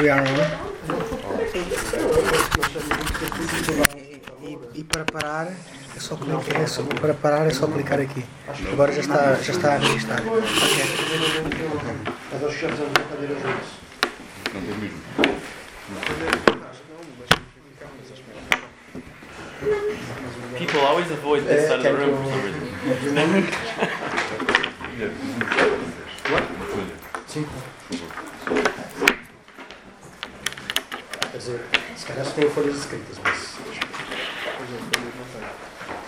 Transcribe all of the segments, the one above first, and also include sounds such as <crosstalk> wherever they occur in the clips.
We are on. E, e para parar é só clicar, é só, para parar é só clicar aqui. Agora já está, já está a registrar. Mas nós chegamos a uma cadeira juntos. Não tem mesmo. People always avoid this side of the room for some reason. Uma <laughs> dizer, só tem folhas escritas, mas.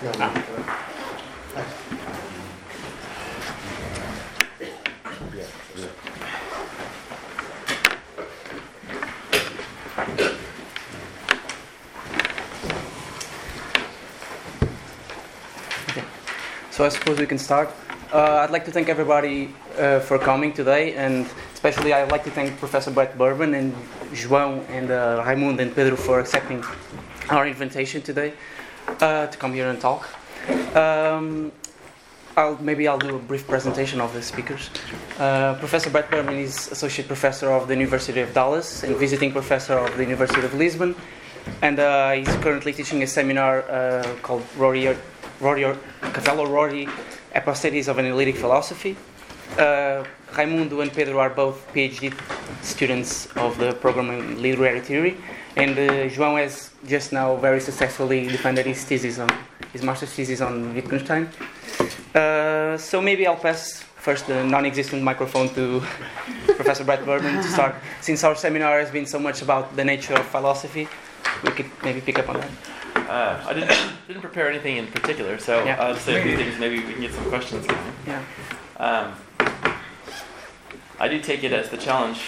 Não, não. Ah. So I suppose we can start. Uh, I'd like to thank everybody uh, for coming today, and especially I'd like to thank Professor Brett Bourbon and João and uh, and Pedro for accepting our invitation today uh, to come here and talk. Um, I'll, maybe I'll do a brief presentation of the speakers. Uh, professor Brett Bourbon is Associate Professor of the University of Dallas and Visiting Professor of the University of Lisbon, and uh, he's currently teaching a seminar uh, called Rorty, Rorty, Cavell Rorty Apostates of Analytic Philosophy. Raimundo and Pedro are both PhD students of the program in literary theory, and uh, João has just now very successfully defended his thesis on his master's thesis on Wittgenstein. Uh, so maybe I'll pass first the non-existent microphone to <laughs> Professor Brett Bourbon to start. <laughs> Since our seminar has been so much about the nature of philosophy, we could maybe pick up on that. Uh, I didn't, <coughs> didn't prepare anything in particular, so Yeah. I'll say a few <laughs> things. Maybe we can get some questions going. Yeah. Um, I do take it as the challenge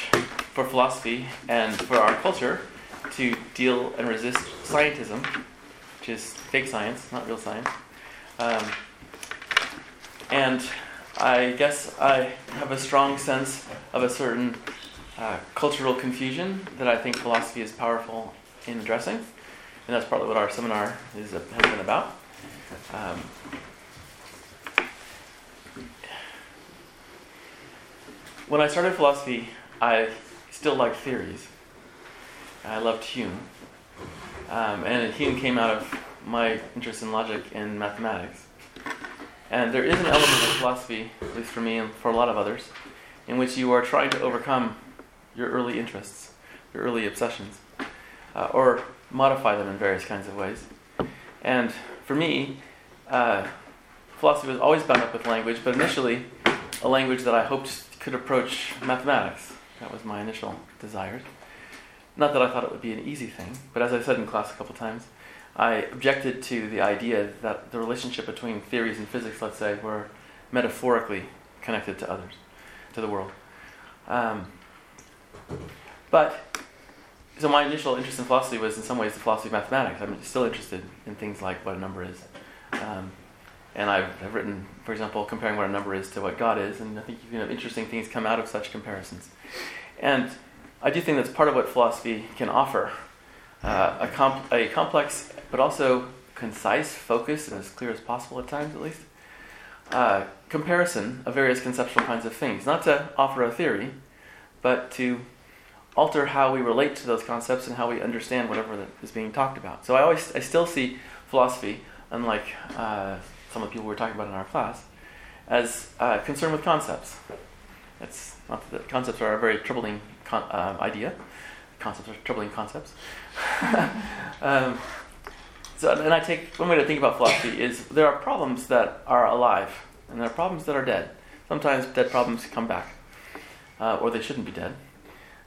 for philosophy and for our culture to deal and resist scientism, which is fake science, not real science. Um, and I guess I have a strong sense of a certain uh, cultural confusion that I think philosophy is powerful in addressing, and that's partly what our seminar is, has been about. Um, when I started philosophy, I still liked theories. I loved Hume. Um, and Hume came out of my interest in logic and mathematics. And there is an element of philosophy, at least for me and for a lot of others, in which you are trying to overcome your early interests, your early obsessions, uh, or modify them in various kinds of ways. And for me, uh, philosophy was always bound up with language, but initially a language that I hoped could approach mathematics. That was my initial desires. Not that I thought it would be an easy thing, but as I said in class a couple times, I objected to the idea that the relationship between theories and physics, let's say, were metaphorically connected to others, to the world. Um, but so my initial interest in philosophy was in some ways the philosophy of mathematics. I'm still interested in things like what a number is. Um, and I've, I've written, for example, comparing what a number is to what God is, and I think you know, interesting things come out of such comparisons. And I do think that's part of what philosophy can offer uh, a, comp- a complex but also concise, focused, and as clear as possible at times at least, uh, comparison of various conceptual kinds of things. Not to offer a theory, but to alter how we relate to those concepts and how we understand whatever is being talked about. So I always, I still see philosophy, unlike uh, some of the people we were talking about in our class, as uh, concerned with concepts. It's not that concepts are a very troubling con- uh, idea. Concepts are troubling concepts. <laughs> um, so, and I take one way to think about philosophy is there are problems that are alive, and there are problems that are dead. Sometimes dead problems come back, uh, or they shouldn't be dead.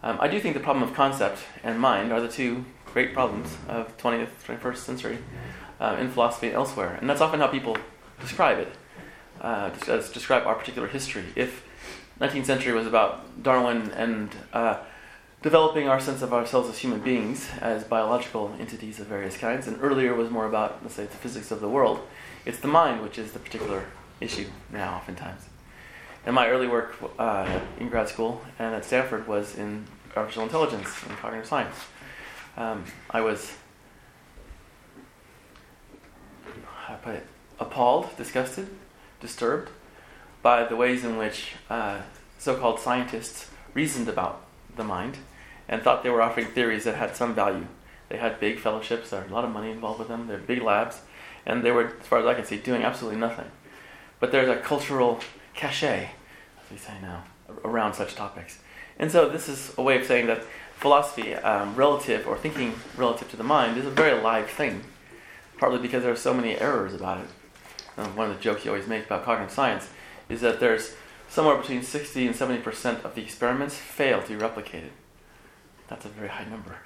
Um, I do think the problem of concept and mind are the two great problems of 20th, 21st century uh, in philosophy and elsewhere, and that's often how people describe it, uh, des- describe our particular history. If 19th century was about Darwin and uh, developing our sense of ourselves as human beings, as biological entities of various kinds, and earlier was more about, let's say, the physics of the world. It's the mind which is the particular issue now, oftentimes. And my early work uh, in grad school and at Stanford was in artificial intelligence and cognitive science. Um, I was, how do I put it, appalled, disgusted, disturbed by the ways in which uh, so called scientists reasoned about the mind and thought they were offering theories that had some value. They had big fellowships, there was a lot of money involved with them, they had big labs, and they were, as far as I can see, doing absolutely nothing. But there's a cultural cachet, as we say now, around such topics. And so this is a way of saying that philosophy, um, relative or thinking relative to the mind, is a very alive thing, partly because there are so many errors about it. Um, one of the jokes you always make about cognitive science is that there's somewhere between 60 and 70% of the experiments fail to be replicated. That's a very high number. <laughs>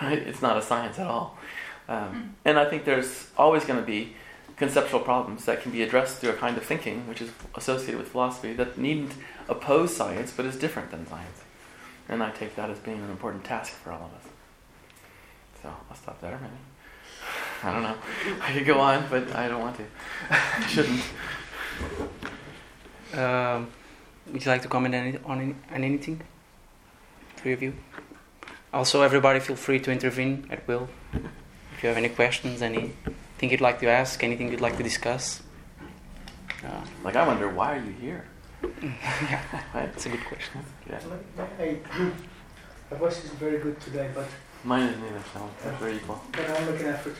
It's not a science at all. Um, and I think there's always going to be conceptual problems that can be addressed through a kind of thinking which is associated with philosophy that needn't oppose science but is different than science. And I take that as being an important task for all of us. So I'll stop there, maybe. I don't know. <laughs> I could go on, but I don't want to. <laughs> I shouldn't. Um, would you like to comment any, on, any, on anything? Three of you. Also, everybody feel free to intervene at will. If you have any questions, anything you'd like to ask, anything you'd like to discuss. Uh, Like, I wonder, why are you here? yeah, Right? <laughs> that's a good question. Yeah. Hey, my voice is very good today, but Mine isn't either, so we're equal. but I'm make an effort.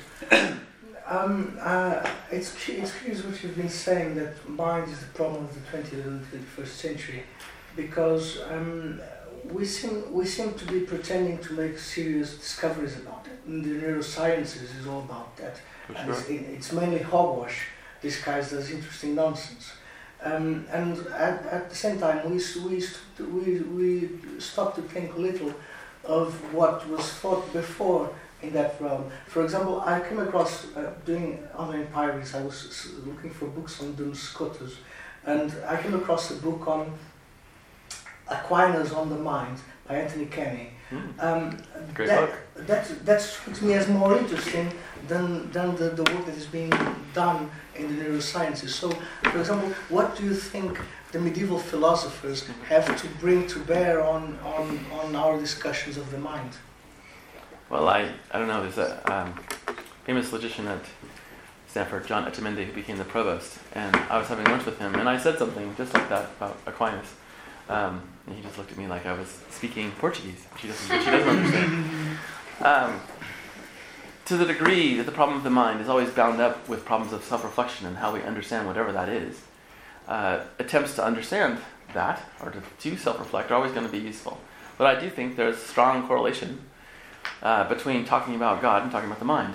um, uh, it's, cu- it's curious what you've been saying that mind is the problem of the 20th and 21st century, because um, we seem we seem to be pretending to make serious discoveries about it. And the neurosciences is all about that. Sure. it's, it- it's mainly hogwash disguised as interesting nonsense. Um, and at, at the same time, we, we, we, we stopped to think a little of what was thought before in that realm. For example, I came across, uh, doing online pirates, I was looking for books on Duns Scotus, and I came across a book on Aquinas on the Mind by Anthony Kenny. Hmm. Um, Great that, book. That, that strikes me as more interesting than, than the, the work that is being done in the neurosciences. So, for example, what do you think the medieval philosophers have to bring to bear on, on, on our discussions of the mind? Well, I, I don't know, there's a um, famous logician at Stanford, John Etchemendy, who became the provost, and I was having lunch with him, and I said something just like that about Aquinas. Um, and he just looked at me like I was speaking Portuguese, which he doesn't, which he doesn't understand. Um, to the degree that the problem of the mind is always bound up with problems of self-reflection and how we understand whatever that is, uh, attempts to understand that or to, to self-reflect are always going to be useful. But I do think there's a strong correlation uh, between talking about God and talking about the mind.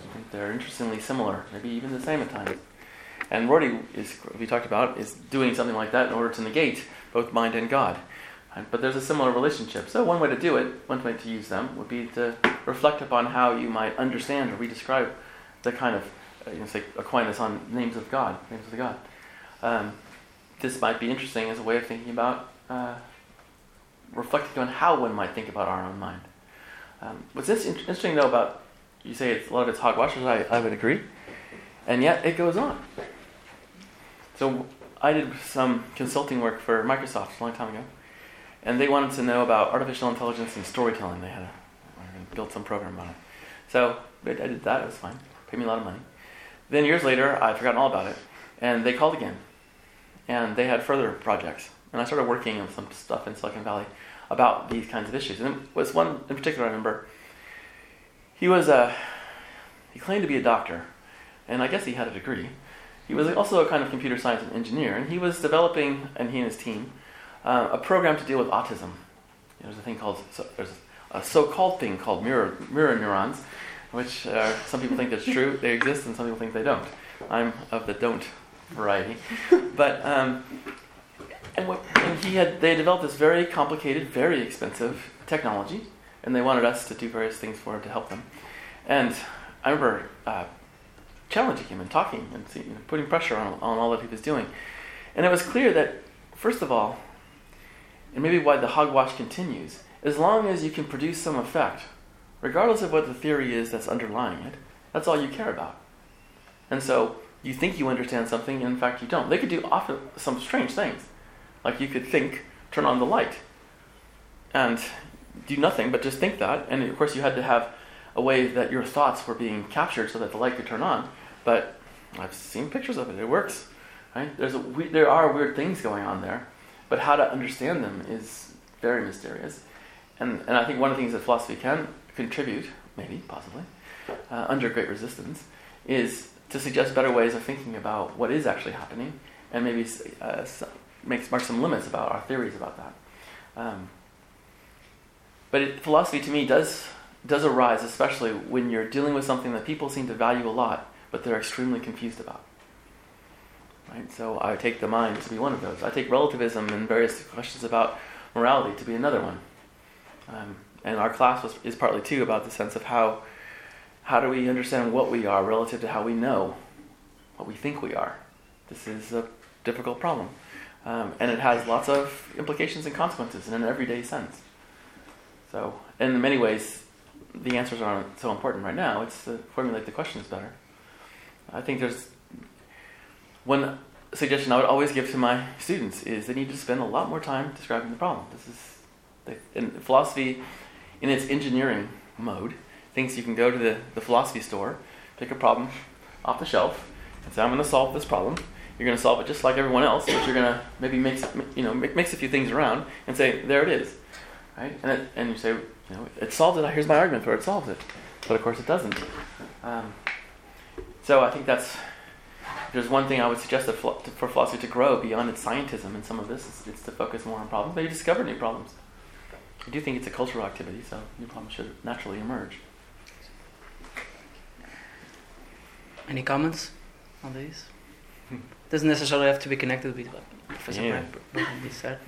I think they're interestingly similar, maybe even the same at times. And Rorty is, we talked about, is doing something like that in order to negate both mind and God. But there's a similar relationship. So one way to do it, one way to use them, would be to reflect upon how you might understand or redescribe the kind of, uh, you know, say Aquinas on names of God, names of the God. Um, this might be interesting as a way of thinking about, uh, reflecting on how one might think about our own mind. Um, what's this in- interesting though about you say it's, a lot of it's hogwash, I, I would agree, and yet it goes on. So I did some consulting work for Microsoft a long time ago, and they wanted to know about artificial intelligence and storytelling. They had a, built some program on it. So I I did that. It was fine. Paid me a lot of money. Then years later, I'd forgotten all about it, and they called again, and they had further projects, and I started working on some stuff in Silicon Valley about these kinds of issues. And it was one in particular I remember. He was a he claimed to be a doctor, and I guess he had a degree. He was also a kind of computer science engineer, and he was developing, and he and his team, uh, a program to deal with autism. There's a thing called so, there's a so-called thing called mirror mirror neurons, which uh, some people think that's true, they exist, and some people think they don't. I'm of the don't variety, but um, and, what, and he had they developed this very complicated, very expensive technology, and they wanted us to do various things for him to help them. And I remember uh, challenging him and talking and see, you know, putting pressure on, on all that he was doing. And it was clear that, first of all, and maybe why the hogwash continues, as long as you can produce some effect, regardless of what the theory is that's underlying it, that's all you care about. And so you think you understand something, and in fact you don't. They could do often some strange things. Like you could think, turn on the light, and do nothing but just think that. And of course, you had to have a way that your thoughts were being captured so that the light could turn on. But I've seen pictures of it; it works. Right? There's a, we, there are weird things going on there, but how to understand them is very mysterious. and, and I think one of the things that philosophy can contribute, maybe, possibly, uh, under great resistance, is to suggest better ways of thinking about what is actually happening, and maybe uh, make mark some limits about our theories about that. Um, but it, philosophy, to me, does does arise, especially when you're dealing with something that people seem to value a lot, but they're extremely confused about. Right? So I take the mind to be one of those. I take relativism and various questions about morality to be another one. Um, and our class was, is partly too about the sense of how how do we understand what we are relative to how we know what we think we are. This is a difficult problem, um, and it has lots of implications and consequences in an everyday sense. So, in many ways, the answers aren't so important right now. It's to formulate the questions better. I think there's one suggestion I would always give to my students is they need to spend a lot more time describing the problem. This is in philosophy, in its engineering mode, thinks you can go to the, the philosophy store, pick a problem off the shelf, and say, "I'm going to solve this problem." You're going to solve it just like everyone else, but you're going to maybe mix you know mix a few things around and say, "There it is," right? And it, and you say, "You know, it solves it. Here's my argument for it. solves it," but of course it doesn't. Um, so I think that's there's one thing I would suggest for philosophy to grow beyond its scientism and some of this is, it's to focus more on problems, maybe discover new problems. I do think it's a cultural activity, so new problems should naturally emerge. Any comments on these? Doesn't necessarily have to be connected with what Professor Yeah. Brad Brad said.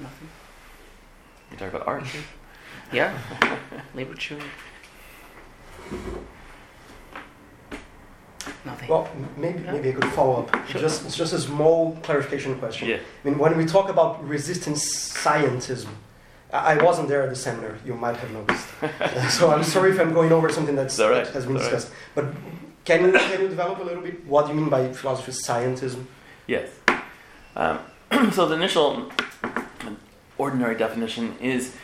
Nothing. You talk about art. Yeah. Literature. Nothing. Well, maybe Yeah. maybe I could follow up. Sure. Just it's just a small clarification question. yeah. I mean, when we talk about resistance scientism, I wasn't there at the seminar. You might have noticed. <laughs> <laughs> so I'm sorry if I'm going over something that's, right. that has been all right. discussed. But can you can you develop a little bit what you mean by philosophy scientism? Yes. Um, <clears throat> so the initial ordinary definition is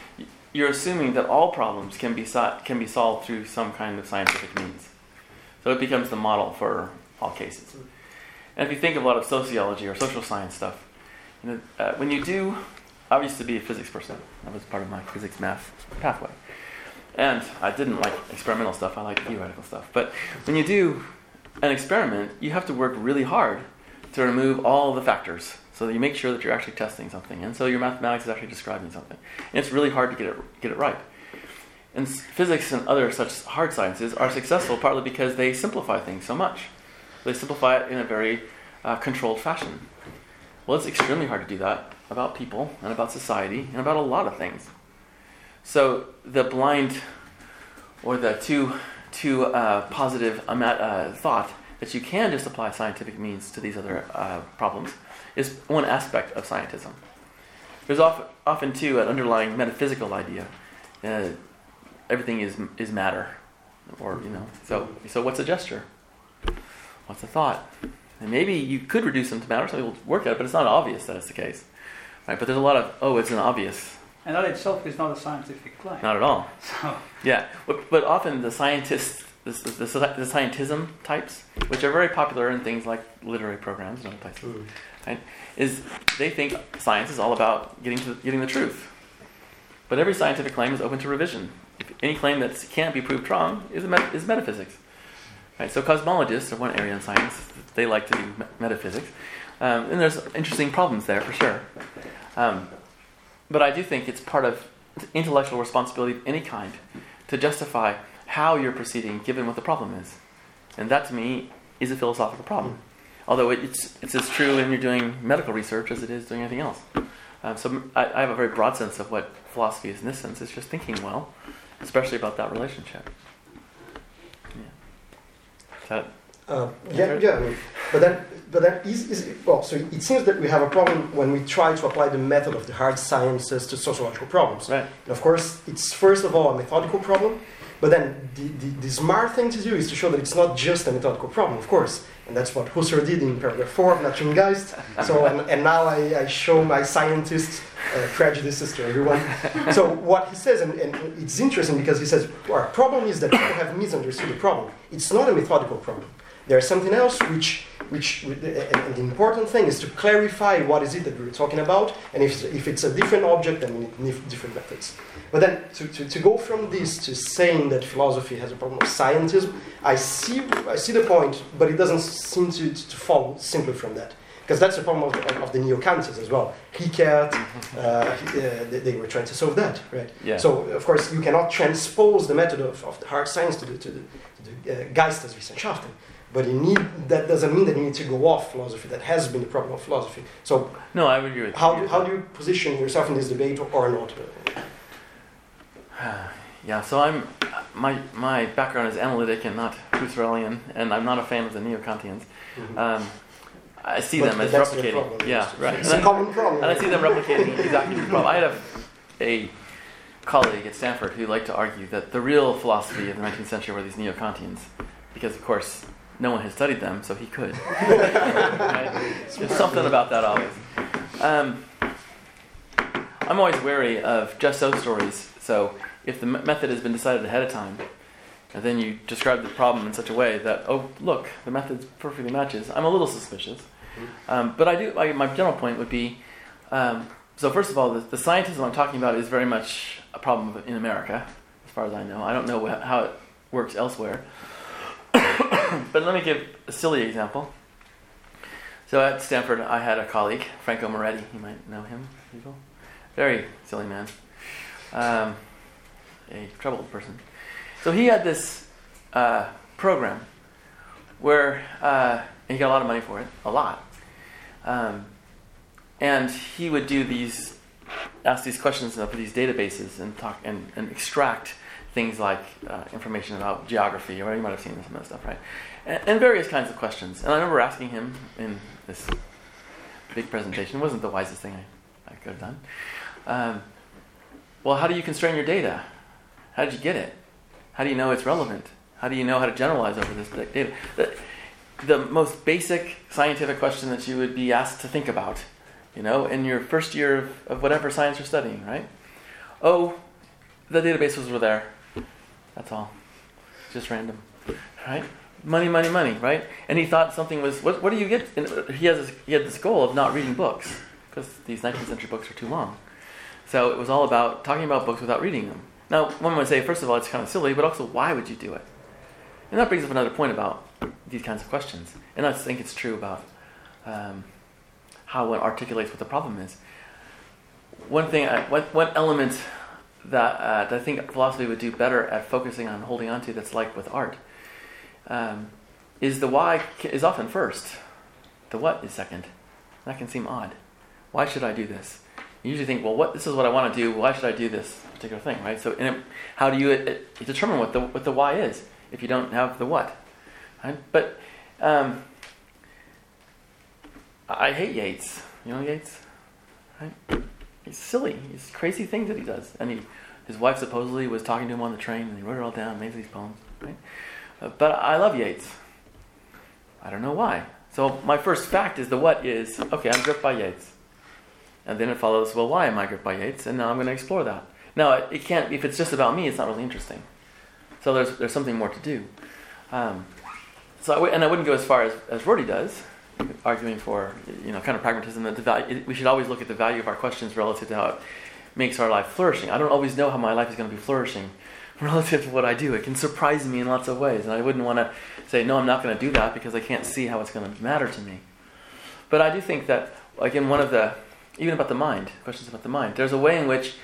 you're assuming that all problems can be so- can be solved through some kind of scientific means. So it becomes the model for all cases. And if you think of a lot of sociology or social science stuff, you know, uh, when you do, I used to be a physics person. That was part of my physics math pathway. And I didn't like experimental stuff. I liked theoretical stuff. But when you do an experiment, you have to work really hard to remove all the factors so that you make sure that you're actually testing something. And so your mathematics is actually describing something. And it's really hard to get it, get it right. And physics and other such hard sciences are successful partly because they simplify things so much. They simplify it in a very uh, controlled fashion. Well, it's extremely hard to do that about people and about society and about a lot of things. So the blind or the too too uh, positive ama- uh, thought that you can just apply scientific means to these other uh, problems is one aspect of scientism. There's often, often too an underlying metaphysical idea. Everything is is matter, or you know. So so what's a gesture? What's a thought? And maybe you could reduce them to matter. Some people work at it, but it's not obvious that it's the case, right? But there's a lot of oh, it's an obvious. And that itself is not a scientific claim. Not at all. So, <laughs> Yeah, but, but often the scientists, the, the, the, the scientism types, which are very popular in things like literary programs and other places, is they think science is all about getting to getting the truth. But every scientific claim is open to revision. If any claim that can't be proved wrong is a met, is metaphysics. Right. So cosmologists are one area in science. They like to do metaphysics, um, and there's interesting problems there for sure. Um, but I do think it's part of intellectual responsibility of any kind to justify how you're proceeding given what the problem is. And that to me is a philosophical problem. Although it's, it's as true when you're doing medical research as it is doing anything else. Um, so I, I have a very broad sense of what philosophy is in this sense. It's just thinking well, especially about that relationship. Yeah. That, Uh, yeah, yeah. But then, but then is, is well. So it seems that we have a problem when we try to apply the method of the hard sciences to sociological problems. right. And of course, it's first of all a methodical problem, but then the, the, the smart thing to do is to show that it's not just a methodical problem, of course. And that's what Husserl did in paragraph 4 of Naturgeist. So, and, and now I, I show my scientist uh, prejudices to everyone. So, what he says, and, and it's interesting because he says, our problem is that people have misunderstood the problem. It's not a methodical problem. There's something else which, which and the important thing is to clarify what is it that we're talking about, and if, if it's a different object, then we need different methods. But then to, to, to go from this to saying that philosophy has a problem of scientism, I see, I see the point, but it doesn't seem to, to fall simply from that. Because that's the problem of the, of the neo-Kantians as well. Rickert, uh, uh, they, they, were trying to solve that, right? Yeah. So, of course, you cannot transpose the method of, of the hard science to the, to the, to the uh, Geisteswissenschaften. But you need, that doesn't mean that you need to go off philosophy. That has been the problem of philosophy. So, no, I would agree with how you. Do, how do you position yourself in this debate or, or not? <sighs> Yeah, so I'm my my background is analytic and not Husserlian, and I'm not a fan of the neo-Kantians. Mm-hmm. Um, I see But- them but as replicating. problem, Yeah, right. It's And a I- common problem. and I see them replicating exactly the problem. I had a, a colleague at Stanford who liked to argue that the real philosophy of the 19th century were these neo-Kantians, because of course no one had studied them, so he could. Right? <laughs> There's something about that always. Um, I'm always wary of just so stories. So if the method has been decided ahead of time, and then you describe the problem in such a way that, oh, look, the method perfectly matches, I'm a little suspicious. Um, but I do. I, my general point would be, um, so first of all, the, the scientism I'm talking about is very much a problem in America, as far as I know. I don't know wh- how it works elsewhere. <coughs> but let me give a silly example. So at Stanford, I had a colleague, Franco Moretti. You might know him, people. Very silly man. Um, a troubled person. So he had this uh, program where uh, he got a lot of money for it, a lot. Um, and he would do these, ask these questions up these databases and talk and, and extract things like uh, information about geography, or you might have seen some of that stuff, right? And, and various kinds of questions. And I remember asking him in this big presentation, it wasn't the wisest thing I, I could have done. Um, well, how do you constrain your data? How did you get it? How do you know it's relevant? How do you know how to generalize over this data? The, the most basic scientific question that you would be asked to think about, you know, in your first year of, of whatever science you're studying, right? Oh, the databases were there. That's all. Just random, right? Money, money, money, right? And he thought something was. What, what do you get? And he has this, he had this goal of not reading books because these 19th century books are too long. So it was all about talking about books without reading them. Now, one might say, first of all, it's kind of silly, but also, why would you do it? And that brings up another point about these kinds of questions. And I think it's true about um, how one articulates what the problem is. One thing, I, one, one element that, uh, that I think philosophy would do better at focusing on holding on to that's like with art um, is the why is often first. The what is second. That can seem odd. Why should I do this? You usually think, well, what this is what I want to do. Why should I do this particular thing, right? So, it, how do you it, it, determine what the what the why is if you don't have the what? Right? But um, I hate Yeats. You know Yeats, right? He's silly. He's crazy things that he does, and he, his wife supposedly was talking to him on the train, and he wrote it all down, made these poems, right? Uh, but I love Yeats. I don't know why. So my first fact is the what is okay. I'm gripped by Yeats. And then it follows, well, why am I gripped by Yeats? And now I'm going to explore that. Now, it, it can't, if it's just about me, it's not really interesting. So there's, there's something more to do. Um, so I w- and I wouldn't go as far as, as Rorty does, arguing for, you know, kind of pragmatism that the value, we should always look at the value of our questions relative to how it makes our life flourishing. I don't always know how my life is going to be flourishing <laughs> relative to what I do. It can surprise me in lots of ways. And I wouldn't want to say, no, I'm not going to do that because I can't see how it's going to matter to me. But I do think that, like in one of the, even about the mind, questions about the mind. There's a way in which,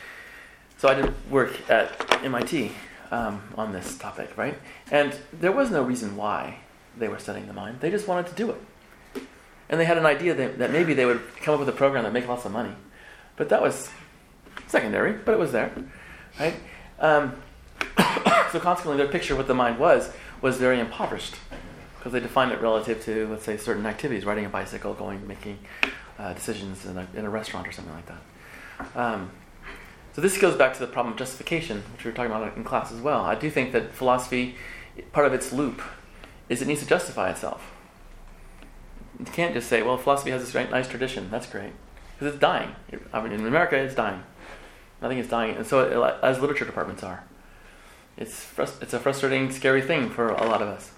so I did work at MIT um, on this topic, right? And there was no reason why they were studying the mind. They just wanted to do it. And they had an idea that, that maybe they would come up with a program that make lots of money. But that was secondary, but it was there, right? Um, <coughs> so consequently, their picture of what the mind was was very impoverished because they defined it relative to, let's say, certain activities, riding a bicycle, going, making uh, decisions in a, in a restaurant or something like that. Um, so this goes back to the problem of justification, which we were talking about in class as well. I do think that philosophy, part of its loop, is it needs to justify itself. You can't just say, well, philosophy has this great, nice tradition. That's great. Because it's dying. I mean, in America, it's dying. Nothing is dying. And so, it, as literature departments are. It's, frust- it's a frustrating, scary thing for a lot of us.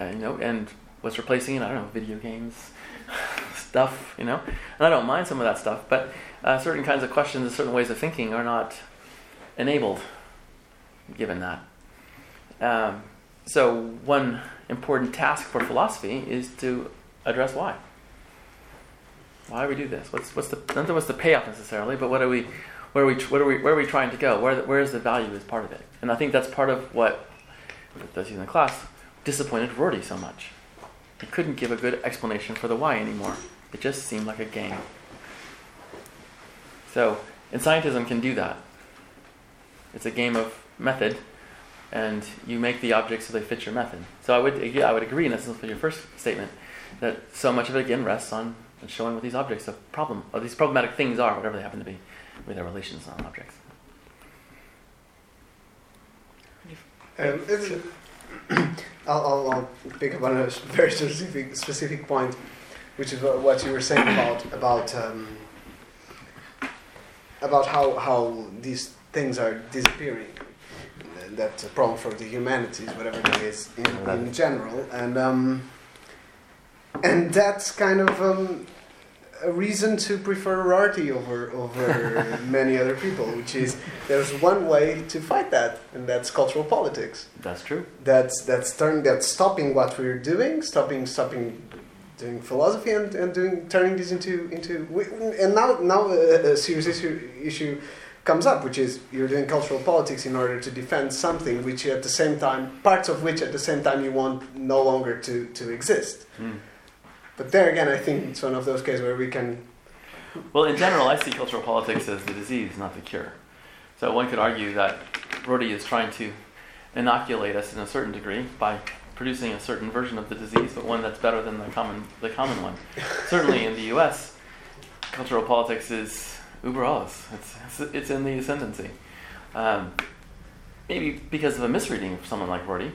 you know, and what's replacing it? I don't know, video games, <laughs> stuff, you know. And I don't mind some of that stuff, but uh, certain kinds of questions and certain ways of thinking are not enabled, given that. Um, so one important task for philosophy is to address why. Why do we do this? What's what's the not what's the payoff necessarily, but what are we, where are we, what are we, where are we trying to go? Where where is the value as part of it? And I think that's part of what that's in the class disappointed Rorty so much. He couldn't give a good explanation for the why anymore. It just seemed like a game. So, and scientism can do that. It's a game of method, and you make the objects so they fit your method. So I would, yeah, I would agree in essence with your first statement that so much of it again rests on showing what these objects of problem, or these problematic things are, whatever they happen to be, with their relations on objects. Um, it's- <coughs> I'll, I'll, I'll pick up on a very specific specific point, which is what, what you were saying about about um, about how how these things are disappearing. That's a problem for the humanities, whatever it is in, in general, and um, and that's kind of um, a reason to prefer Rorty over over <laughs> many other people, which is there's one way to fight that, and that's cultural politics. That's true. That's that's turning that's stopping what we're doing, stopping stopping doing philosophy, and, and doing turning this into into and now now a, a serious issue issue comes up, which is you're doing cultural politics in order to defend something which at the same time parts of which at the same time you want no longer to to exist. Mm. But there again, I think it's one of those cases where we can Well, in general, I see cultural politics as the disease, not the cure. So one could argue that Rorty is trying to inoculate us in a certain degree by producing a certain version of the disease, but one that's better than the common the common one. Certainly in the U.S., cultural politics is uber alles. It's, it's it's in the ascendancy. Um, maybe because of a misreading of someone like Rorty,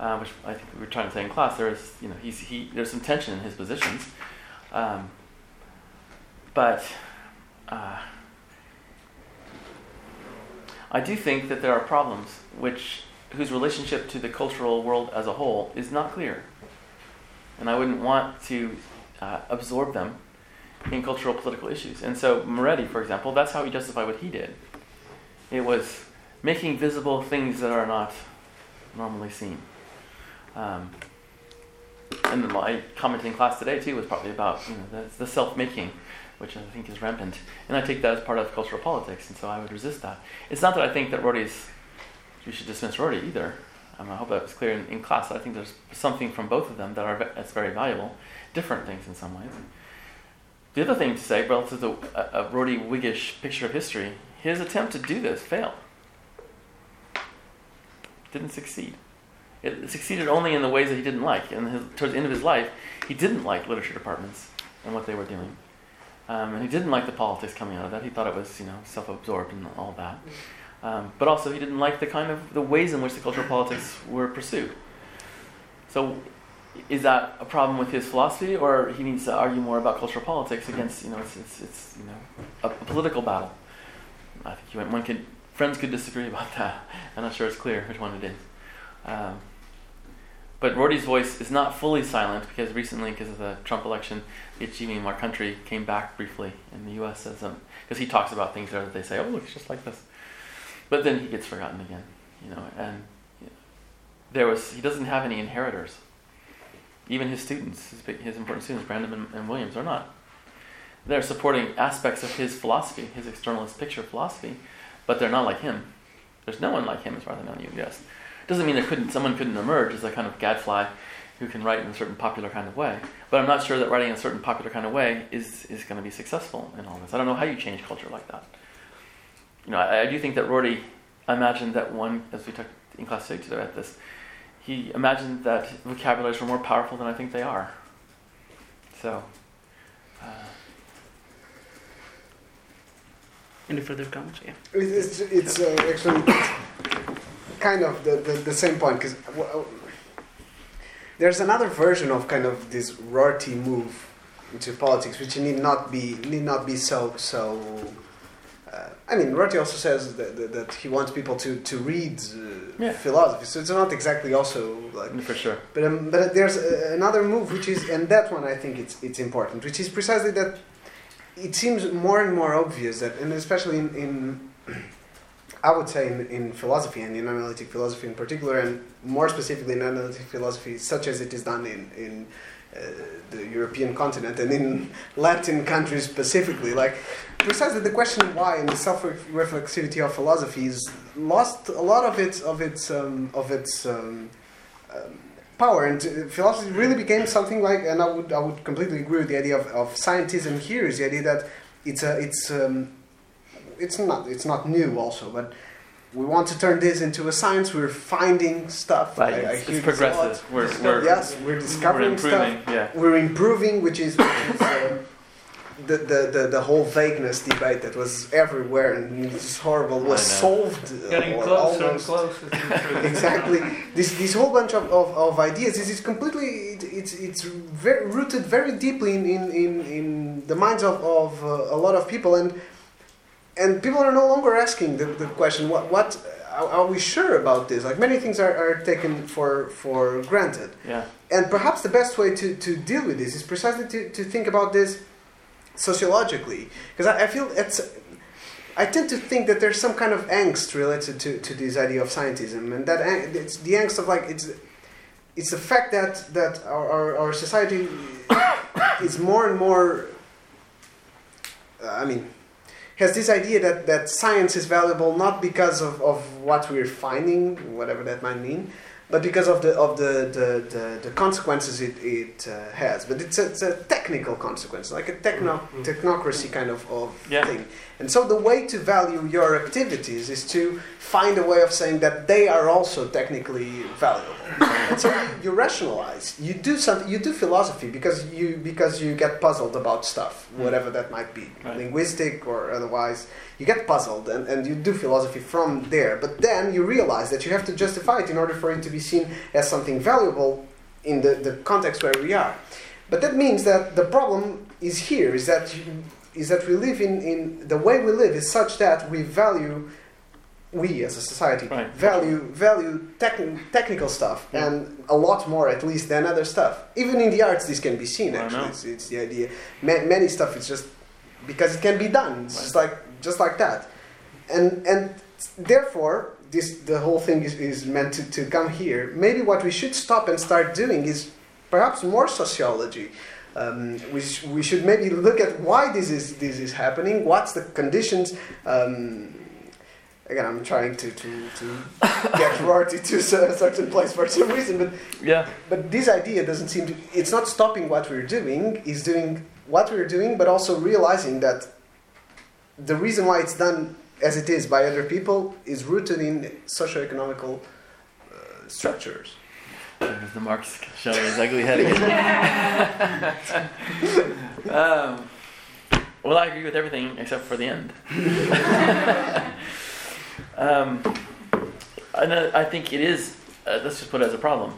uh, which I think we were trying to say in class. There is, you know, he's he. There's some tension in his positions. Um, but uh, I do think that there are problems which whose relationship to the cultural world as a whole is not clear, and I wouldn't want to uh, absorb them in cultural political issues. And so Moretti, for example, that's how he justified what he did. It was making visible things that are not normally seen. Um, and my comment in class today too was probably about you know, the, self-making which I think is rampant. And I take that as part of cultural politics, and so I would resist that. It's not that I think that Rorty's, we should dismiss Rorty either. Um, I hope that was clear in, in class. I think there's something from both of them that are that's very valuable, different things in some ways. The other thing to say, relative to a, a Rorty Whiggish picture of history, his attempt to do this failed. Didn't succeed. It succeeded only in the ways that he didn't like. And his, towards the end of his life, he didn't like literature departments and what they were doing. Um, and he didn't like the politics coming out of that. He thought it was, you know, self-absorbed and all that. Um, but also, he didn't like the kind of the ways in which the cultural politics were pursued. So, is that a problem with his philosophy, or he needs to argue more about cultural politics against, you know, it's, it's, it's you know, a, a political battle? I think you, one could friends could disagree about that. <laughs> I'm not sure it's clear which one it is. Um, but Rorty's voice is not fully silent because recently, because of the Trump election, the Achieving Our Country came back briefly in the U.S. as um, because he talks about things there that they say, oh look, it's just like this, but then he gets forgotten again, you know. And you know, there was he doesn't have any inheritors. Even his students, his, his important students, Brandom and, and Williams, are not. They're supporting aspects of his philosophy, his externalist picture philosophy, but they're not like him. There's no one like him as far as I know the U.S. Doesn't mean there couldn't someone couldn't emerge as a kind of gadfly who can write in a certain popular kind of way. But I'm not sure that writing in a certain popular kind of way is, is going to be successful in all this. I don't know how you change culture like that. You know, I, I do think that Rorty imagined that one, as we talked in class today about this, he imagined that vocabularies were more powerful than I think they are. So, uh, Any further comments? Yeah. It's, it's uh, actually kind of the, the, the same point because there's another version of kind of this Rorty move into politics, which need not be need not be so so Uh, I mean, Rorty also says that, that, that he wants people to, to read uh, Yeah. philosophy, so it's not exactly also like For sure. but um, but there's uh, another move which is, and that one I think it's it's important, which is precisely that it seems more and more obvious that, and especially in, in I would say in, in philosophy and in analytic philosophy in particular, and more specifically in analytic philosophy, such as it is done in in uh, the European continent and in <laughs> Latin countries specifically, like precisely the question why and the self-reflexivity of philosophy is lost a lot of its of its um, of its um, um, power. And uh, philosophy really became something like and I would I would completely agree with the idea of, of scientism here is the idea that it's a it's um, it's not it's not new also but we want to turn this into a science we're finding stuff Right. I, I it's, hear it's this a lot. progressive. We're, we're, yes we're discovering we're discovering stuff improving. Yeah. we're improving, which is, which is uh, the, the, the, the whole vagueness debate that was everywhere and it's horrible was solved. uh, Getting or closer and closer to the <laughs> truth. Exactly. This, this whole bunch of, of, of ideas is, is completely, it, it's, it's very, rooted very deeply in, in, in, in the minds of, of uh, a lot of people. And, and people are no longer asking the, the question, what, what are, we sure about this? Like many things are, are taken for, for granted. Yeah. And perhaps the best way to, to deal with this is precisely to, to think about this sociologically. Because I, I feel it's. I tend to think that there's some kind of angst related to, to this idea of scientism, and that ang- it's the angst of like it's it's the fact that that our, our, our society <coughs> is more and more. I mean, has this idea that, that science is valuable not because of, of what we're finding, whatever that might mean, but because of the of the the, the, the consequences it, it uh, has. But it's a, it's a technical consequence, like a techno mm-hmm. Mm-hmm. technocracy kind of, of Yeah. thing. And so the way to value your activities is to find a way of saying that they are also technically valuable. and so you, you rationalize. You do something. You do philosophy because you because you get puzzled about stuff, mm-hmm. whatever that might be, Right. linguistic or otherwise. You get puzzled and, and you do philosophy from there. But then you realize that you have to justify it in order for it to be seen as something valuable in the, the context where we are. But that means that the problem is here is that you, is that we live in, in the way we live is such that we value we as a society Right. value value techn technical stuff Yeah. and a lot more at least than other stuff. Even in the arts this can be seen actually. it's, it's the idea. Ma- many stuff is just because it can be done. It's just like just like that. And and therefore this the whole thing is, is meant to, to come here. Maybe what we should stop and start doing is perhaps more sociology. Um, we, sh- we should maybe look at why this is this is happening. What's the conditions? Um, again i'm trying to, to, to <laughs> get Rorty to a certain place for some reason but Yeah. but this idea doesn't seem to it's not stopping what we're doing is doing what we're doing but also realizing that the reason why it's done as it is by other people is rooted in socioeconomical uh, structures There's the Marx showing his ugly head again. <laughs> um, well, I agree with everything except for the end. <laughs> um, and uh, I think it is, uh, let's just put it as a problem.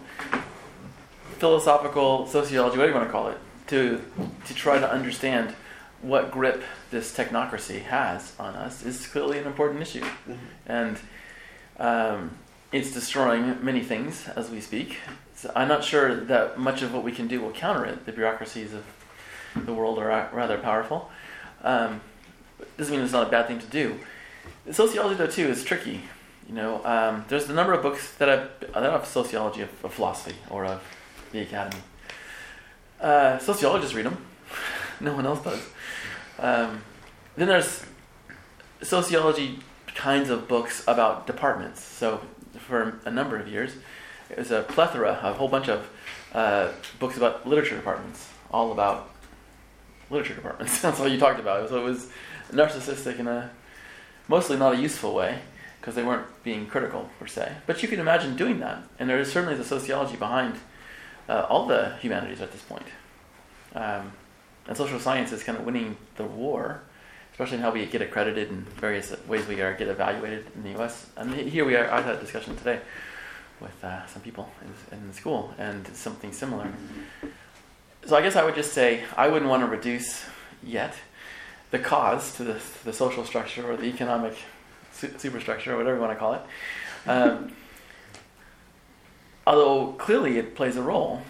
Philosophical sociology, whatever you want to call it, to, to try to understand what grip this technocracy has on us is clearly an important issue. And um, it's destroying many things as we speak. So I'm not sure that much of what we can do will counter it. The bureaucracies of the world are rather powerful. Um, doesn't mean it's not a bad thing to do. Sociology, though, too, is tricky. You know, um, there's a number of books that have that have sociology of, of philosophy or of the academy. Uh, sociologists read them. <laughs> no one else does. Um, then there's sociology kinds of books about departments. So for a number of years, it was a plethora, a whole bunch of uh, books about literature departments, all about literature departments. <laughs> That's all you talked about. So it was narcissistic in a mostly not a useful way because they weren't being critical per se. But you can imagine doing that, and there is certainly the sociology behind uh, all the humanities at this point. Um, and social science is kind of winning the war, especially in how we get accredited and various ways we are get evaluated in the U.S. And here we are. I had a discussion today with uh, some people in, in the school, and something similar. So I guess I would just say I wouldn't want to reduce yet the cause to the, to the social structure or the economic su- superstructure or whatever you want to call it. Um, although clearly it plays a role,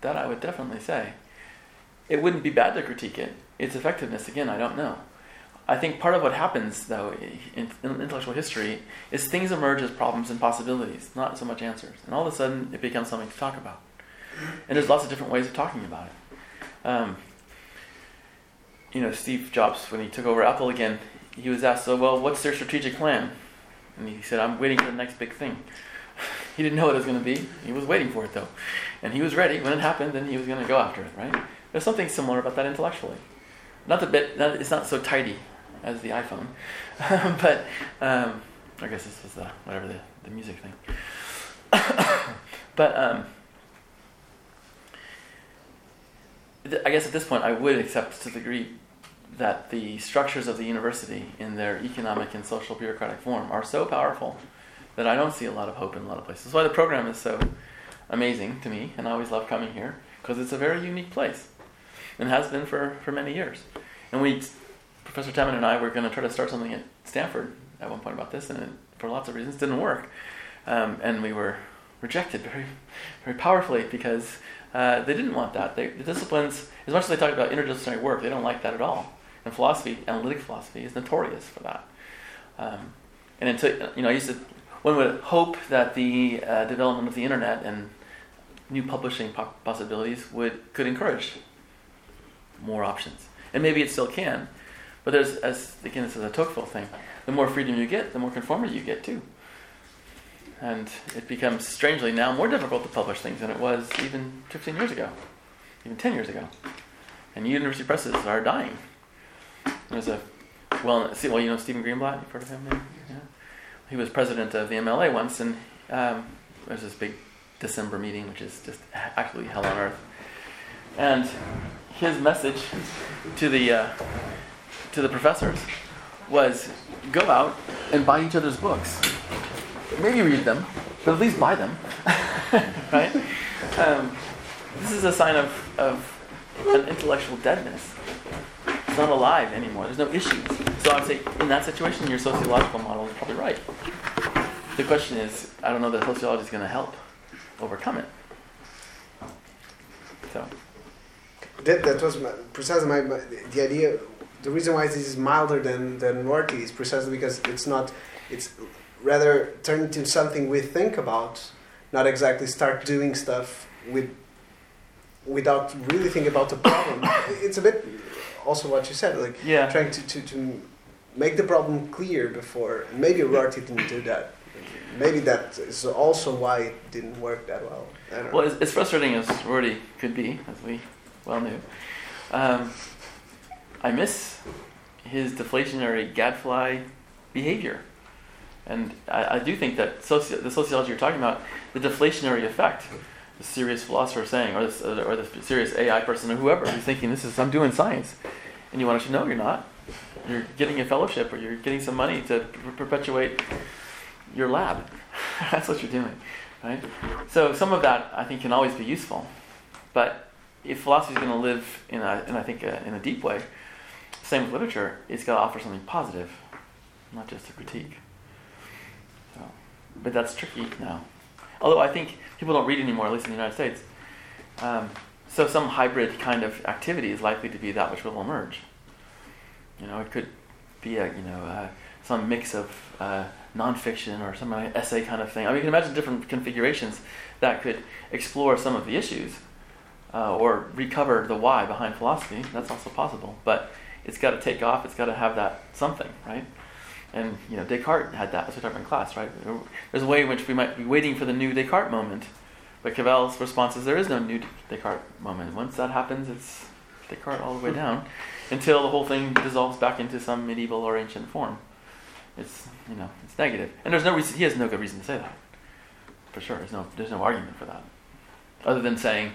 that I would definitely say. It wouldn't be bad to critique it. Its effectiveness, again, I don't know. I think part of what happens, though, in, in intellectual history is things emerge as problems and possibilities, not so much answers. And all of a sudden, it becomes something to talk about. And there's lots of different ways of talking about it. Um, you know, Steve Jobs, when he took over Apple again, he was asked, so, well, what's their strategic plan? And he said, I'm waiting for the next big thing. <laughs> he didn't know what it was going to be. He was waiting for it, though. And he was ready. When it happened, then he was going to go after it, right? There's something similar about that intellectually. Not the bit, not, it's not so tidy as the iPhone, <laughs> but um, I guess this was the whatever the, the music thing. <coughs> but um, th- I guess at this point, I would accept to the degree that the structures of the university, in their economic and social bureaucratic form, are so powerful that I don't see a lot of hope in a lot of places. That's why the program is so amazing to me, and I always love coming here because it's a very unique place, and has been for, for many years. And we, Professor Temin and I, were going to try to start something at Stanford at one point about this, and it, for lots of reasons, didn't work, um, and we were rejected very, very powerfully because uh, they didn't want that. They, the disciplines, as much as they talk about interdisciplinary work, they don't like that at all. And philosophy, analytic philosophy, is notorious for that. Um, and until you know, I used to, one would hope that the uh, development of the internet and new publishing po- possibilities would could encourage more options, and maybe it still can. But there's, as again, this is a Tocqueville thing. The more freedom you get, the more conformity you get too. And it becomes strangely now more difficult to publish things than it was even 15 years ago, even 10 years ago. And university presses are dying. There's a well, see, well, you know Stephen Greenblatt. You've heard of him? Yeah. He was president of the MLA once, and um, there's this big December meeting, which is just absolutely hell on earth. And his message to the uh, to the professors was go out and buy each other's books. Maybe read them, but at least buy them. <laughs> right? Um, this is a sign of, of an intellectual deadness. It's not alive anymore. There's no issues. So I'd say in that situation, your sociological model is probably right. The question is, I don't know that sociology is going to help overcome it. So. That, that was my, precisely my, my, the idea. The reason why this is milder than than Rorty is precisely because it's not. It's rather turned into something we think about, not exactly start doing stuff with without really thinking about the problem. <coughs> it's a bit also what you said, like Yeah. trying to, to, to make the problem clear before. Maybe Rorty didn't do that. Maybe that is also why it didn't work that well. I don't. Well, as, as frustrating as Rorty could be, as we well knew, um, I miss his deflationary gadfly behavior. And I, I do think that soci- the sociology you're talking about, the deflationary effect, the serious philosopher saying, or the, or the serious AI person, or whoever who's thinking, this is, I'm doing science. And you want to know you're not. You're getting a fellowship or you're getting some money to per- perpetuate your lab. <laughs> That's what you're doing, right? So some of that I think can always be useful, but if philosophy is going to live in a, in I think a, in a deep way, same with literature, it's got to offer something positive, not just a critique. So, but that's tricky now. Although I think people don't read anymore, at least in the United States. Um, so some hybrid kind of activity is likely to be that which will emerge. You know, it could be a you know uh, some mix of uh, nonfiction or some essay kind of thing. I mean, you can imagine different configurations that could explore some of the issues uh, or recover the why behind philosophy. That's also possible, but it's got to take off. It's got to have that something, right? And you know, Descartes had that. That's what about in class, right? There's a way in which we might be waiting for the new Descartes moment, but Cavell's response is there is no new Descartes moment. Once that happens, it's Descartes all the way down until the whole thing dissolves back into some medieval or ancient form. It's you know it's negative, and there's no reason. He has no good reason to say that. For sure, there's no there's no argument for that, other than saying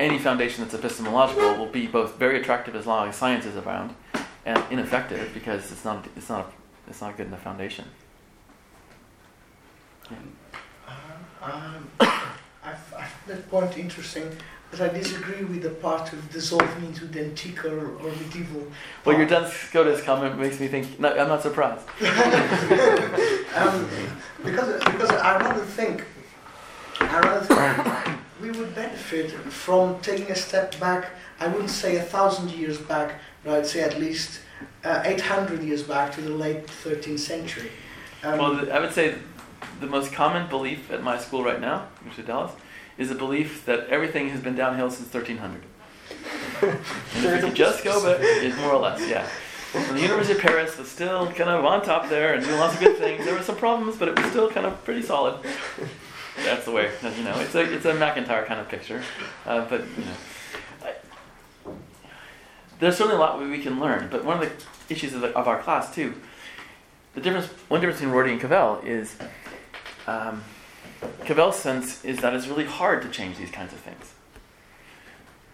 any foundation that's epistemological will be both very attractive as long as science is around, and ineffective because it's not it's not it's not good enough foundation. Um, <coughs> I, I find that point interesting but I disagree with the part of dissolving into the antique or, or medieval. Well, your part. Duns Scotus comment makes me think. No, I'm not surprised. <laughs> um, because because I rather think I rather think would benefit from taking a step back. I wouldn't say a thousand years back, but I'd say at least uh, 800 years back to the late 13th century. Um, Well, th- I would say the most common belief at my school right now, which is Dallas, is a belief that everything has been downhill since 1300. <laughs> and if you just go back, it's more or less, yeah. When the University of Paris was still kind of on top there and doing lots of good things, there were some problems, but it was still kind of pretty solid. That's the way, you know, it's a, it's a MacIntyre kind of picture. Uh, but, you know, I, there's certainly a lot we can learn, but one of the issues of, the, of our class, too, the difference, one difference between Rorty and Cavell is um, Cavell's sense is that it's really hard to change these kinds of things.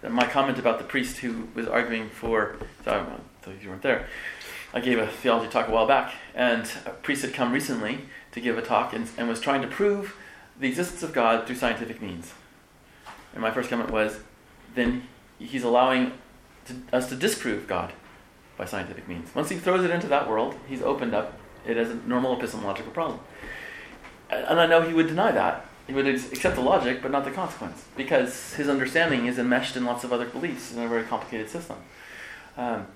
And my comment about the priest who was arguing for, sorry, so you weren't there, I gave a theology talk a while back, and a priest had come recently to give a talk and, and was trying to prove the existence of God through scientific means. And my first comment was, then he's allowing to, us to disprove God by scientific means. Once he throws it into that world, he's opened up it as a normal epistemological problem. And I know he would deny that. He would accept the logic, but not the consequence, because his understanding is enmeshed in lots of other beliefs in a very complicated system. Um,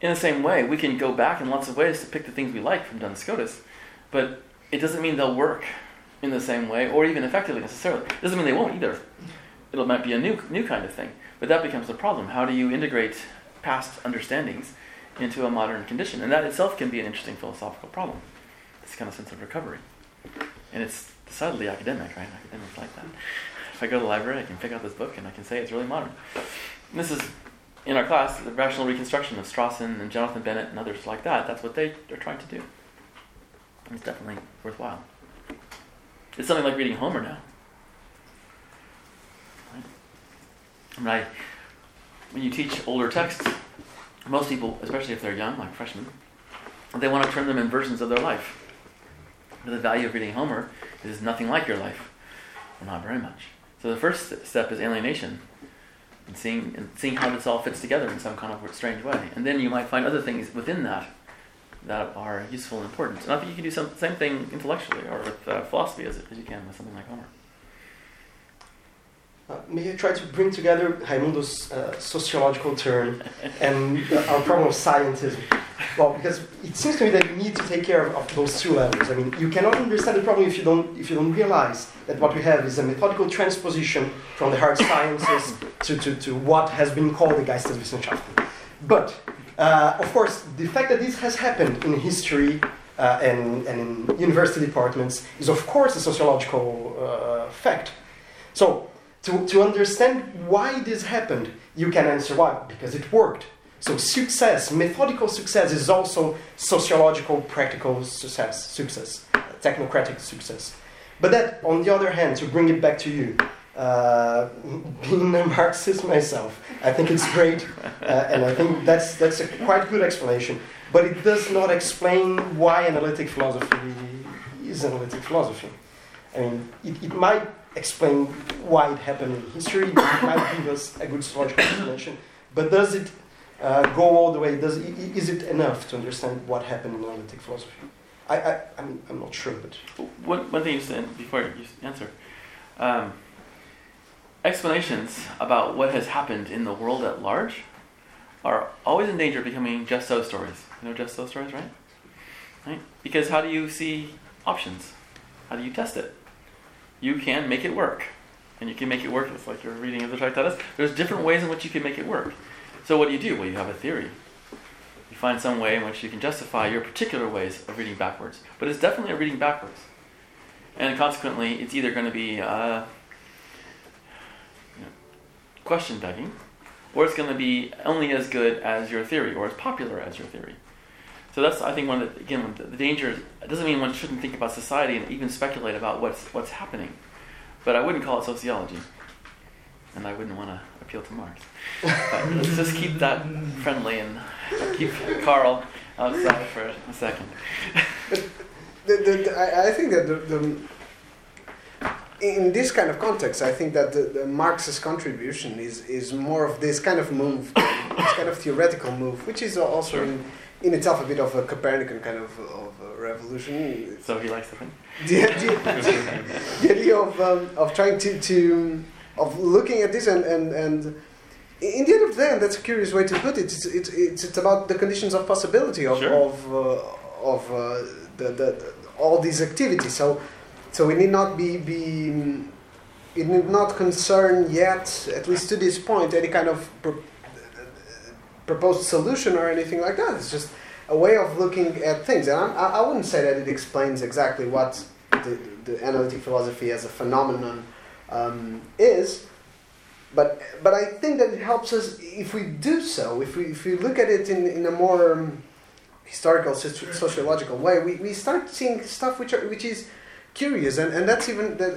in the same way, we can go back in lots of ways to pick the things we like from Duns Scotus, but it doesn't mean they'll work in the same way or even effectively necessarily. It doesn't mean they won't either. It might be a new, new kind of thing, but that becomes the problem. How do you integrate past understandings into a modern condition? And that itself can be an interesting philosophical problem. This kind of sense of recovery. And it's decidedly academic, right? Academics like that. If I go to the library, I can pick out this book and I can say it's really modern. And this is, in our class, the rational reconstruction of Strawson and Jonathan Bennett and others like that. That's what they are trying to do. It's definitely worthwhile. It's something like reading Homer now. Right? I mean, I, when you teach older texts, most people, especially if they're young, like freshmen, they want to turn them in versions of their life. But the value of reading Homer is nothing like your life, or not very much. So the first step is alienation, and seeing and seeing how this all fits together in some kind of strange way. And then you might find other things within that that are useful and important. And I think you can do some same thing intellectually or with uh, philosophy as, as you can with something like Homer. Uh, may I try to bring together Raimundo's uh, sociological turn <laughs> and uh, our problem of scientism? Well, because it seems to me that you need to take care of, of those two levels. I mean, you cannot understand the problem if you don't if you don't realize that what we have is a methodical transposition from the hard sciences <coughs> to, to, to what has been called the Geisteswissenschaften. But uh, of course, the fact that this has happened in history uh, and, and in university departments is, of course, a sociological uh, fact. So, to, to understand why this happened, you can answer why. Because it worked. So, success, methodical success, is also sociological, practical success, success, technocratic success. But that, on the other hand, to bring it back to you, uh, <laughs> being a Marxist myself, I think it's great, uh, and I think that's that's a quite good explanation. But it does not explain why analytic philosophy is analytic philosophy. I mean, it, it might explain why it happened in history. It might give us a good sociological explanation. But does it uh, go all the way? Does is it enough to understand what happened in analytic philosophy? I, I I'm, I'm not sure, but One, one thing you said before you answer um, explanations about what has happened in the world at large are always in danger of becoming just so stories. You know just so stories, right? Right? Because how do you see options? How do you test it? You can make it work. And you can make it work, it's like you're reading of the Tractatus. There's different ways in which you can make it work. So what do you do? Well, you have a theory. You find some way in which you can justify your particular ways of reading backwards. But it's definitely a reading backwards. And consequently, it's either going to be uh, question begging, or it's going to be only as good as your theory, or as popular as your theory. So that's, I think, one of the, again, the, the dangers. It doesn't mean one shouldn't think about society and even speculate about what's what's happening, but I wouldn't call it sociology, and I wouldn't want to appeal to Marx. But let's just keep that friendly and keep Karl outside for a second. <laughs> The, the, I, I think that the in this kind of context, I think that the, the Marx's contribution is, is more of this kind of move, <coughs> this kind of theoretical move, which is also in, in itself a bit of a Copernican kind of, of revolution. So he likes the thing. The, the, <laughs> the idea of, um, of trying to, to of looking at this and, and, and in the end of the day, and that's a curious way to put it, it's, it's, it's, it's about the conditions of possibility of, Sure. of, uh, of uh, the, the, all these activities. So, so we need not be, be it need not concern yet, at least to this point, any kind of pro- proposed solution or anything like that. It's just a way of looking at things. And I, I wouldn't say that it explains exactly what the, the analytic philosophy as a phenomenon um, is. But, but I think that it helps us if we do so, if we, if we look at it in, in a more um, historical, soci- sociological way, we, we start seeing stuff which, are, which is curious. And, and that's even that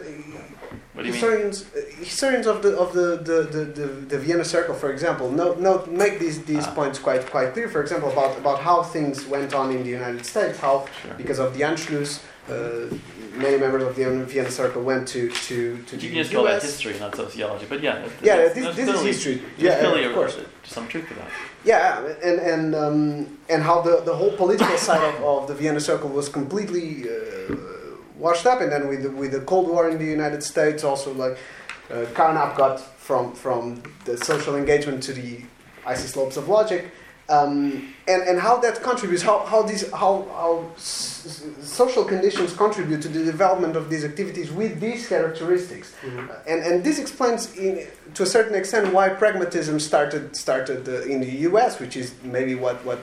What do you historians, historians of the of the the, the, the, the Vienna Circle, for example, note, note make these these Ah. points quite quite clear. For example, about about how things went on in the United States, how Sure. because of the Anschluss, uh, many members of the Vienna Circle went to to to the You can just call that history, not sociology. But yeah, Yeah, it's- this, there's this is history. Yeah, clearly of course. some truth to that. Yeah, and and um, and how the, the whole political side of, of the Vienna Circle was completely uh, washed up, and then with the, with the Cold War in the United States, also like uh, Carnap got from from the social engagement to the icy slopes of logic, um, and and how that contributes, how how these how how s- s- social conditions contribute to the development of these activities with these characteristics. Uh, and and this explains in, to a certain extent why pragmatism started started uh, in the U.S., which is maybe what what.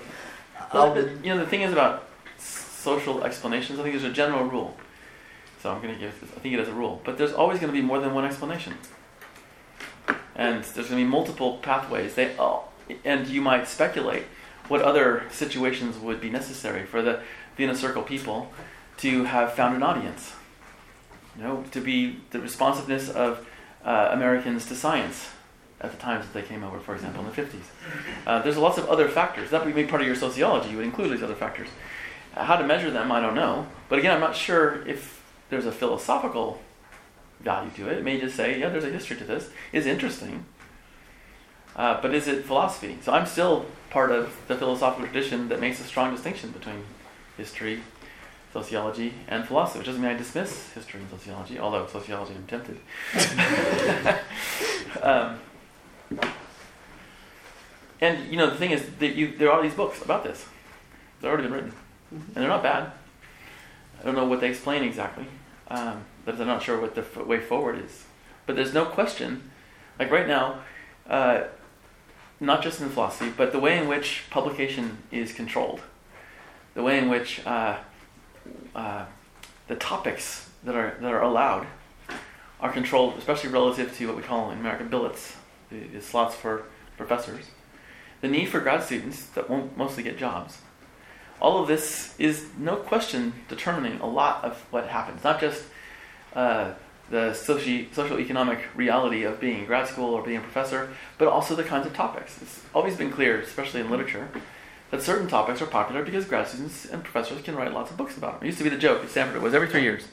Well, how the, the- you know, the thing is about social explanations. I think there's a general rule. So I'm going to give. This, I think it as a rule, but there's always going to be more than one explanation, and there's going to be multiple pathways. They all, and you might speculate what other situations would be necessary for the Vienna Circle people to have found an audience. You know, to be the responsiveness of uh, Americans to science at the times that they came over, for example, in the 50s. Uh, there's lots of other factors. That would be part of your sociology. You would include these other factors. How to measure them, I don't know. But again, I'm not sure if there's a philosophical value to it. It may just say, yeah, there's a history to this. It's interesting. Uh, but is it philosophy? So I'm still part of the philosophical tradition that makes a strong distinction between history, sociology, and philosophy, which doesn't mean I dismiss history and sociology, although sociology I'm tempted. <laughs> um, and you know the thing is that you there are these books about this. They've already been written, and they're not bad. I don't know what they explain exactly, um, but I'm not sure what the f- way forward is. But there's no question, like right now, uh, not just in philosophy, but the way in which publication is controlled, the way in which uh, uh, the topics that are that are allowed are controlled, especially relative to what we call in American billets, the, the slots for professors, the need for grad students that won't mostly get jobs. All of this is no question determining a lot of what happens, not just uh, the soci- social economic reality of being in grad school or being a professor, but also the kinds of topics. It's always been clear, especially in literature, that certain topics are popular because grad students and professors can write lots of books about them. It used to be the joke at Stanford, it was every three years.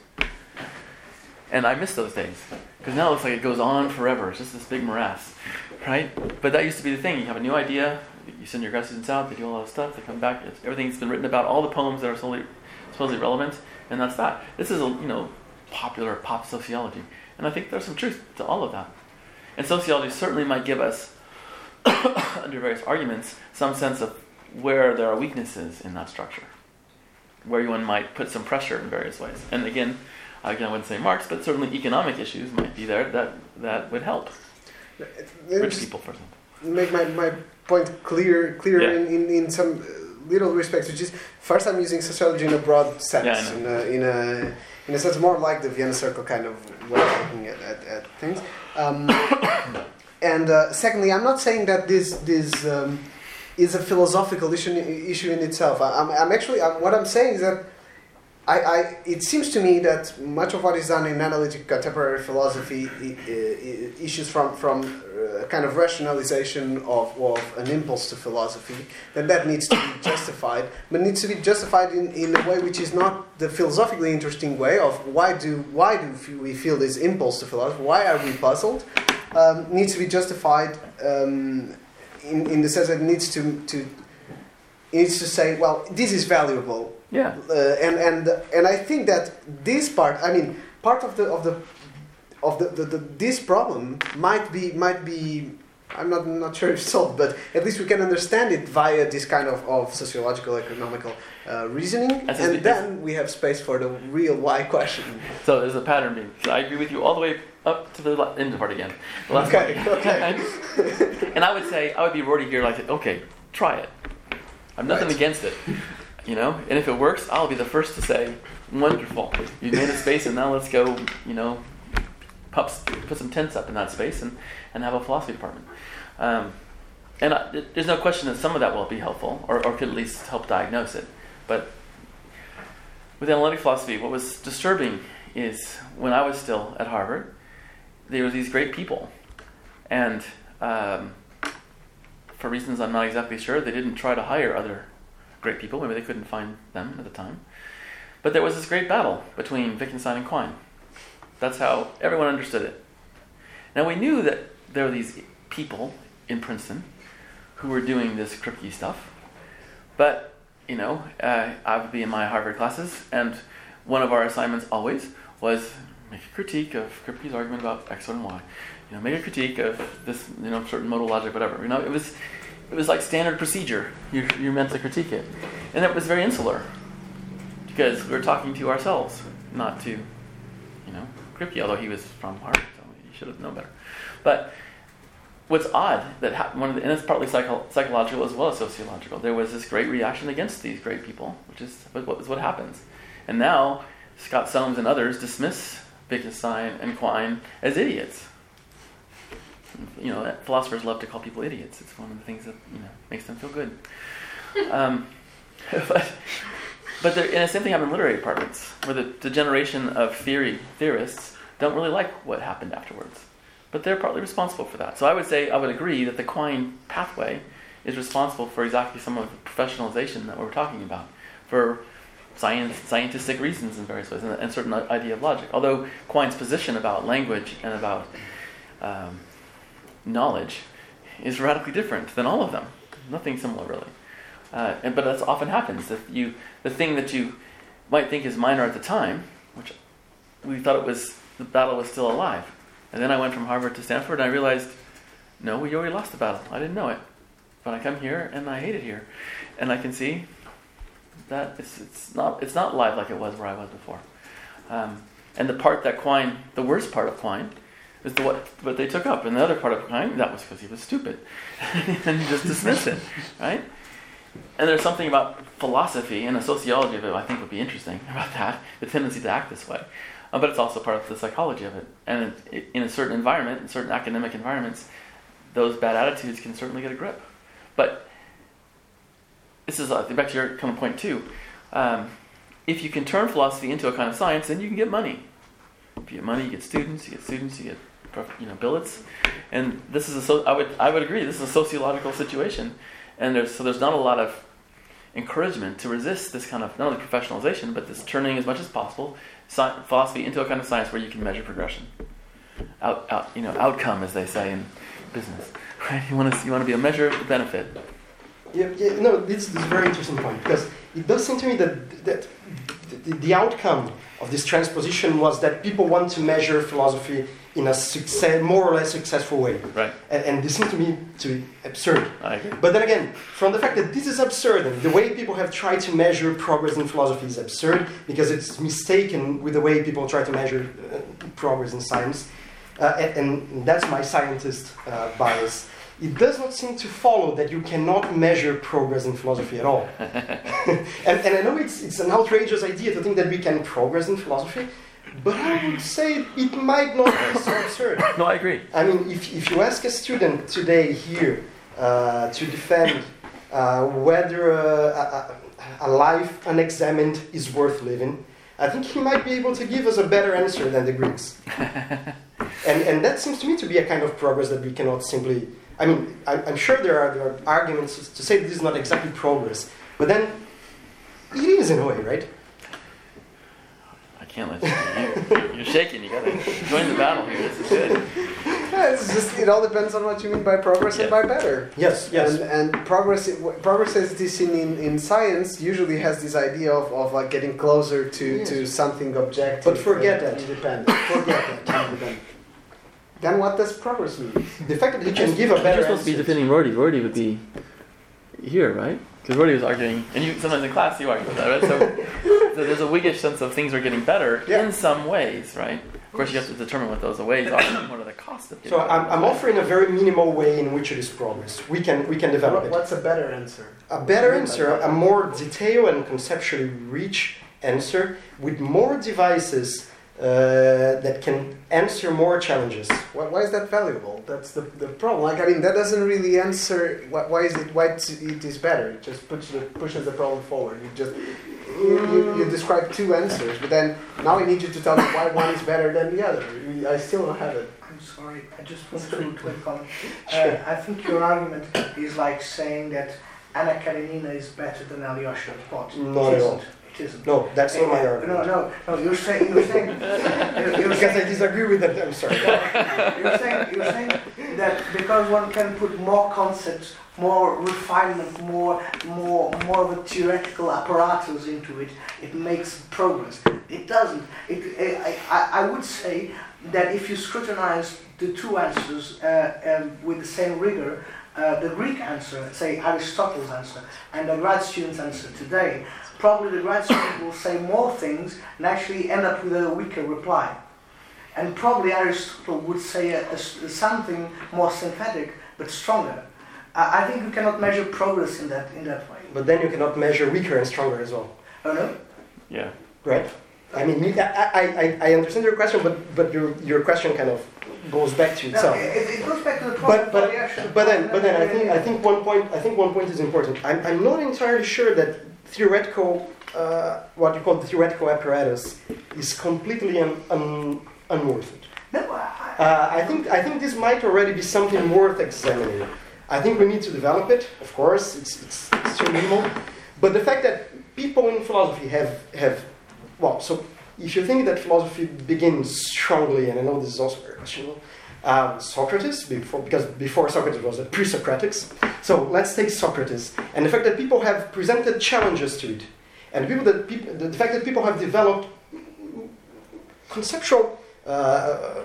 And I miss those days because now it looks like it goes on forever. It's just this big morass, right? But that used to be the thing. You have a new idea, you send your grad students out, they do all that stuff, they come back. Everything's been written about, all the poems that are solely, supposedly relevant, and that's that. This is a you know popular pop sociology, and I think there's some truth to all of that. And sociology certainly might give us, <coughs> under various arguments, some sense of where there are weaknesses in that structure, where one might put some pressure in various ways. And again, again, I wouldn't say Marx, but certainly economic issues might be there that, that would help rich people, for example. Make my, my point clear clear Yeah. in, in, in some little respects, which is first I'm using sociology in a broad sense, Yeah, in, a, in a in a sense more like the Vienna Circle kind of way of looking at, at, at things. Um, <coughs> and uh, secondly, I'm not saying that this this um, is a philosophical issue issue in itself. I, I'm, I'm actually I'm, what I'm saying is that I, I, it seems to me that much of what is done in analytic contemporary philosophy issues from, from uh, kind of rationalization of, of an impulse to philosophy, that that needs to be <coughs> justified, but needs to be justified in, in a way which is not the philosophically interesting way of why do, why do we feel this impulse to philosophy, why are we puzzled, um, needs to be justified um, in, in the sense that it needs to, to, it needs to say, well, this is valuable, Yeah. uh, and and and I think that this part, I mean, part of the of the of the, the, the this problem might be might be. I'm not not sure if solved, but at least we can understand it via this kind of, of sociological economical uh, reasoning, and then we have space for the real why question. So there's a pattern being. So I agree with you all the way up to the end part again. Okay, one. okay. <laughs> and I would say I would be already here like, okay, try it. I'm nothing Right. against it, you know. And if it works, I'll be the first to say, wonderful. You made a space, and now let's go, you know, put, put some tents up in that space and, and have a philosophy department. Um, and I, there's no question that some of that will be helpful, or, or could at least help diagnose it. But with analytic philosophy, what was disturbing is when I was still at Harvard, there were these great people, and um, for reasons I'm not exactly sure, they didn't try to hire other great people. Maybe they couldn't find them at the time. But there was this great battle between Wittgenstein and Quine. That's how everyone understood it. Now we knew that there were these people in Princeton who were doing this Kripke stuff, but you know, uh, I would be in my Harvard classes, and one of our assignments always was make a critique of Kripke's argument about X and Y. You know, make a critique of this, you know, certain modal logic, whatever. You know, it was, it was like standard procedure. You you're meant to critique it, and it was very insular because we were talking to ourselves, not to, you know, Kripke. Although he was from Harvard, so he should have known better. But what's odd that hap- one of the, and it's partly psycho- psychological as well as sociological. There was this great reaction against these great people, which is what, what is what happens. And now Scott Soames and others dismiss Wittgenstein and Quine as idiots. You know, philosophers love to call people idiots. It's one of the things that you know makes them feel good. Um, <laughs> but but there, and the same thing happened in literary departments, where the, the generation of theory theorists don't really like what happened afterwards but they're partly responsible for that. So I would say I would agree that the Quine pathway is responsible for exactly some of the professionalization that we're talking about, for science, scientific reasons in various ways, and, and certain idea of logic. Although Quine's position about language and about um, knowledge is radically different than all of them. Nothing similar really. Uh, and, but that often happens. That you, the thing that you might think is minor at the time, which we thought it was, the battle was still alive. And then I went from Harvard to Stanford, and I realized, no, we already lost the battle. I didn't know it, but I come here and I hate it here, and I can see that it's, it's not it's not live like it was where I was before. Um, and the part that Quine, the worst part of Quine, is the what what they took up, and the other part of Quine that was because he was stupid, <laughs> and you just dismiss it, right? And there's something about philosophy and the sociology of it I think would be interesting <laughs> about that, the tendency to act this way. Uh, but it's also part of the psychology of it. And it, in a certain environment, in certain academic environments, those bad attitudes can certainly get a grip. But this is uh, back to your kind of point too. Um, if you can turn philosophy into a kind of science, then you can get money. If you get money, you get students. You get students, you get you know billets. And this is a so I would I would agree. This is a sociological situation, and there's so there's not a lot of encouragement to resist this kind of not only professionalization, but this turning as much as possible sci- philosophy into a kind of science where you can measure progression, out, out you know outcome as they say in business. <laughs> Right? You want to you want to be a measure of benefit. Yeah, yeah, no, this, this is a very interesting point because it does seem to me that, that the, the outcome of this transposition was that people want to measure philosophy in a success, more or less successful way. Right. And, and this seems to me to be absurd. But then again, from the fact that this is absurd and the way people have tried to measure progress in philosophy is absurd because it's mistaken with the way people try to measure uh, progress in science, uh, and, and that's my scientist uh, bias. It does not seem to follow that you cannot measure progress in philosophy at all. <laughs> <laughs> and, and I know it's, it's an outrageous idea to think that we can progress in philosophy, but I would say it might not be so absurd. <laughs> No, I agree. I mean, if, if you ask a student today here uh, to defend uh, whether uh, a, a, a life unexamined is worth living, I think he might be able to give us a better answer than the Greeks. <laughs> and, and that seems to me to be a kind of progress that we cannot simply. I mean, I, I'm sure there are, there are arguments to say this is not exactly progress, but then it is in a way, right? I can't let you. you- You're shaking. You gotta join the battle here. This is good. Yeah, it's just it all depends on what you mean by progress and by better. Yes, yes. And, and progress, progress as it is seen in, in science, usually has this idea of, of like getting closer to, Yes. to something objective. But forget that. Independent. Forget that. Independent. Then what does progress mean? the fact that he can give a You're better supposed to be answer. defending Rorty. Rorty would be here, right? Because Rorty was arguing, and you sometimes in class you argue with that, right? So, <laughs> so there's a Whiggish sense of things are getting better Yeah. in some ways, right? Of course, you have to determine what those ways are and what are the costs of getting So I'm. I'm offering a very minimal way in which it is progress. We can we can develop What, it. what's a better answer? A better answer, a more detailed and conceptually rich answer with more devices uh, that can answer more challenges. Why, why is that valuable? That's the, the problem. Like, I mean, that doesn't really answer why, why is it why it's, better. It just pushes the, pushes the problem forward. You just you, you, you describe two answers, but then now I need you to tell me why one is better than the other. I still don't have it. I'm sorry, I just want to <laughs> make a comment. Uh, I think your argument is like saying that Anna Karenina is better than Alyosha Pot. Not at all. Isn't. It isn't. No, that's not my argument. no, no. no. You're saying you're saying you're, you're <laughs> Because I disagree with that. I'm sorry. you're saying you're saying that because one can put more concepts, more refinement, more more more of a theoretical apparatus into it, it makes progress. It doesn't. It, I, I, I would say that if you scrutinize the two answers uh, um, with the same rigor, uh, the Greek answer, say Aristotle's answer, and the grad student's answer today, probably the grad student will say more things and actually end up with a weaker reply. And probably Aristotle would say a, a s- something more synthetic but stronger. I, I think you cannot measure progress in that in that way. But then you cannot measure weaker and stronger as well, Oh no? yeah. right? I mean, I, I, I- understand your question, but, but your, your question kind of goes back to No, itself. it, it goes back to the problem. But but reaction. but then but then I think I think one point I think one point is important. I'm, I'm not entirely sure that theoretical uh, what you call the theoretical apparatus is completely un, un, unworth it. No, I, Uh, I think I think this might already be something worth examining. I think we need to develop it. Of course, it's it's, it's too minimal, but the fact that people in philosophy have have well, so if you think that philosophy begins strongly, and I know this is also very questionable, um, Socrates, before, because before Socrates was a pre-Socratics. So let's take Socrates, and the fact that people have presented challenges to it, and the people that the fact that people have developed conceptual, uh,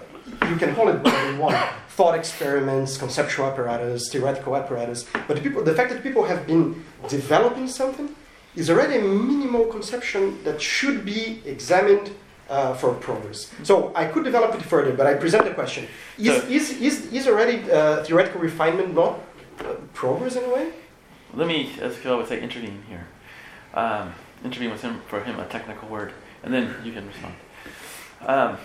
you can call it whatever you want, thought experiments, conceptual apparatus, theoretical apparatus, but the, people, the fact that people have been developing something is already a minimal conception that should be examined uh, for progress. So I could develop it further, but I present the question: Is So- is, is, is already uh, theoretical refinement not uh, progress in a way? Let me, as Phil would say, intervene here. Um, intervene with him for him a technical word, and then you can respond. Um,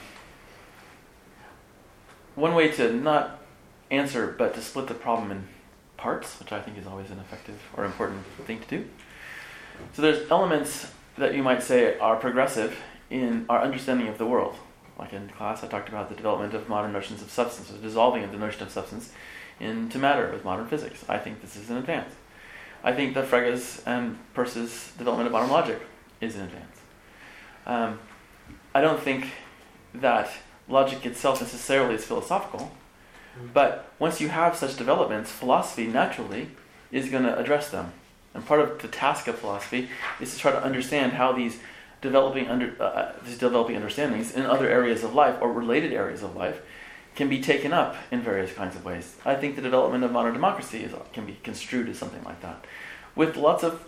one way to not answer, but to split the problem in parts, which I think is always an effective or important thing to do. So there's elements that you might say are progressive in our understanding of the world. Like in class, I talked about the development of modern notions of substance, the dissolving of the notion of substance into matter with modern physics. I think this is an advance. I think that Frege's and Peirce's development of modern logic is an advance. Um, I don't think that logic itself necessarily is philosophical, but once you have such developments, philosophy naturally is going to address them. And part of the task of philosophy is to try to understand how these developing under uh, these developing understandings in other areas of life or related areas of life can be taken up in various kinds of ways. I think the development of modern democracy is, can be construed as something like that, with lots of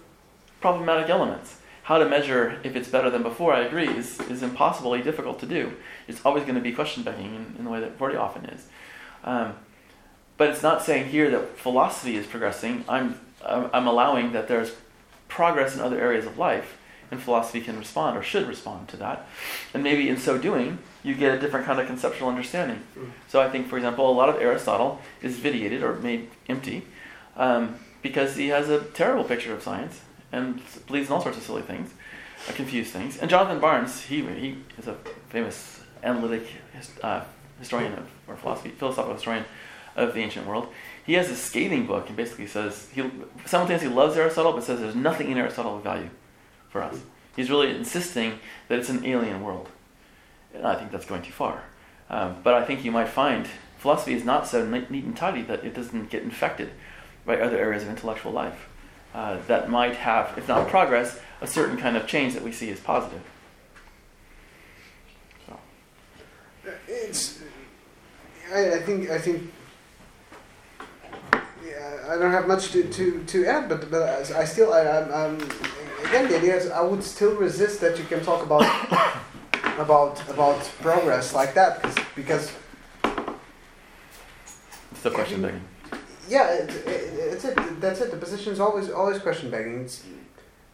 problematic elements. How to measure if it's better than before, I agree, is, is impossibly difficult to do. It's always going to be question begging in, in the way that Rorty often is. Um, but it's not saying here that philosophy is progressing. I'm, I'm, I'm allowing that there's progress in other areas of life, and philosophy can respond or should respond to that. And maybe in so doing, you get a different kind of conceptual understanding. Mm. So I think, for example, a lot of Aristotle is vitiated or made empty um, because he has a terrible picture of science and believes in all sorts of silly things. uh, confuse things. And Jonathan Barnes, he, he is a famous analytic uh, historian of, or philosophy, philosophical historian of the ancient world. He has this scathing book and basically says he simultaneously loves Aristotle, but says there's nothing in Aristotle of value for us. He's really insisting that it's an alien world. And I think that's going too far. Um, but I think you might find philosophy is not so neat and tidy that it doesn't get infected by other areas of intellectual life uh, that might have, if not progress, a certain kind of change that we see as positive. So, It's. I, I think. I think. I don't have much to, to, to add, but but I still I, I'm, I'm again the idea is I would still resist that you can talk about <coughs> about about progress like that because it's the question begging. yeah it, it, it's it that's it. The position is always always question begging. It's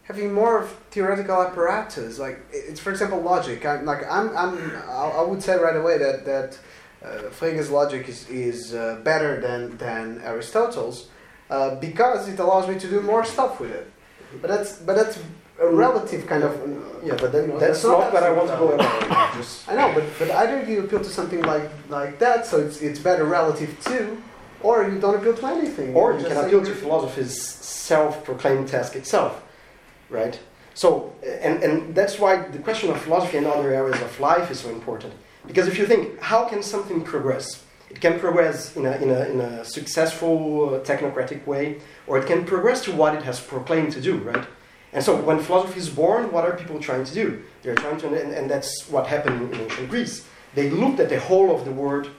having more of theoretical apparatus like it's for example logic. I'm like I'm I'm I I would say right away that that uh, Frege's logic is is uh, better than than Aristotle's uh, because it allows me to do more stuff with it but that's but that's a relative kind of Yeah, but then you know, that's not what I want to go about. <laughs> Just I know, but but either you appeal to something like like that, so it's it's better relative to, or you don't appeal to anything. or You you can appeal to philosophy's self-proclaimed task itself, right? So, and, and that's why the question of philosophy in other areas of life is so important. Because if you think, how can something progress? It can progress in a, in a, in a successful uh, technocratic way, or it can progress to what it has proclaimed to do, right? And so when philosophy is born, what are people trying to do? They're trying to, and, and that's what happened in ancient Greece. They looked at the whole of the world,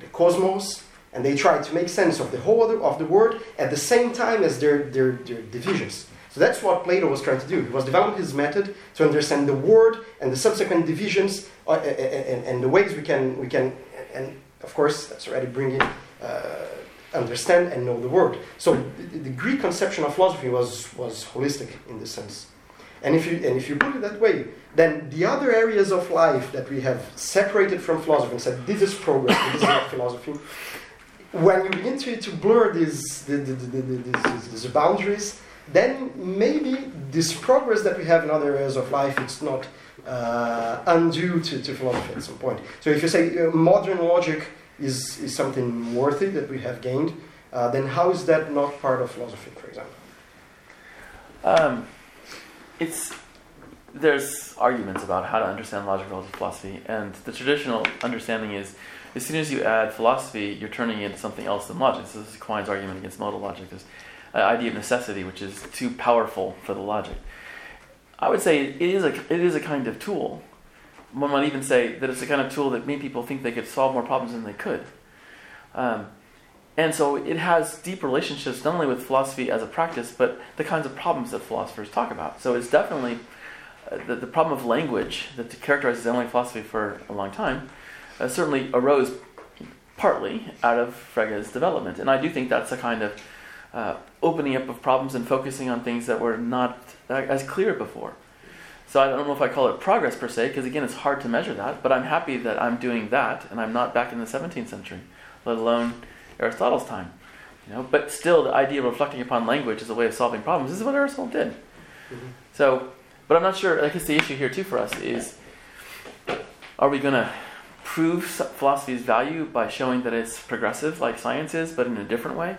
the cosmos, and they tried to make sense of the whole of the, of the world at the same time as their, their, their divisions. So that's what Plato was trying to do. He was developing his method to understand the world and the subsequent divisions uh, and, and the ways we can, we can, and of course, that's already bringing uh, understand and know the world. So the, Greek conception of philosophy was, was holistic in this sense. And if, you, and if you put it that way, then the other areas of life that we have separated from philosophy and said this is progress, this is not philosophy, when you begin to, to blur these, the, the, the, the, these, these boundaries, then maybe this progress that we have in other areas of life, it's not uh, undue to, to philosophy at some point. So if you say uh, modern logic is, is something worthy that we have gained, uh, then how is that not part of philosophy, for example? Um, it's there's arguments about how to understand logic relative to philosophy, and the traditional understanding is as soon as you add philosophy, you're turning it into something else than logic. So this is Quine's argument against modal logic, idea of necessity, which is too powerful for the logic. I would say it is a it is a kind of tool. One might even say that it's a kind of tool that made people think they could solve more problems than they could. Um, and so it has deep relationships not only with philosophy as a practice, but the kinds of problems that philosophers talk about. So it's definitely uh, the, the problem of language that characterizes Emily philosophy for a long time uh, certainly arose partly out of Frege's development. And I do think that's a kind of uh, opening up of problems and focusing on things that were not as clear before. So I don't know if I call it progress per se, because again, it's hard to measure that. But I'm happy that I'm doing that, and I'm not back in the 17th century, let alone Aristotle's time. You know, but still, the idea of reflecting upon language as a way of solving problems this is what Aristotle did. Mm-hmm. So, but I'm not sure. I guess the issue here too for us is: Are we going to prove philosophy's value by showing that it's progressive, like science is, but in a different way?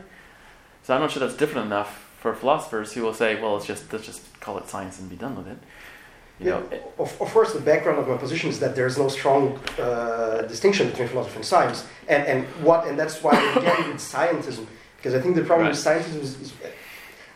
So I'm not sure that's different enough for philosophers who will say, "Well, let's just let's just call it science and be done with it." You know, Yeah, of, of course, the background of my position is that there's no strong uh, distinction between philosophy and science, and and what and that's why again with scientism, because I think the problem with scientism is, is,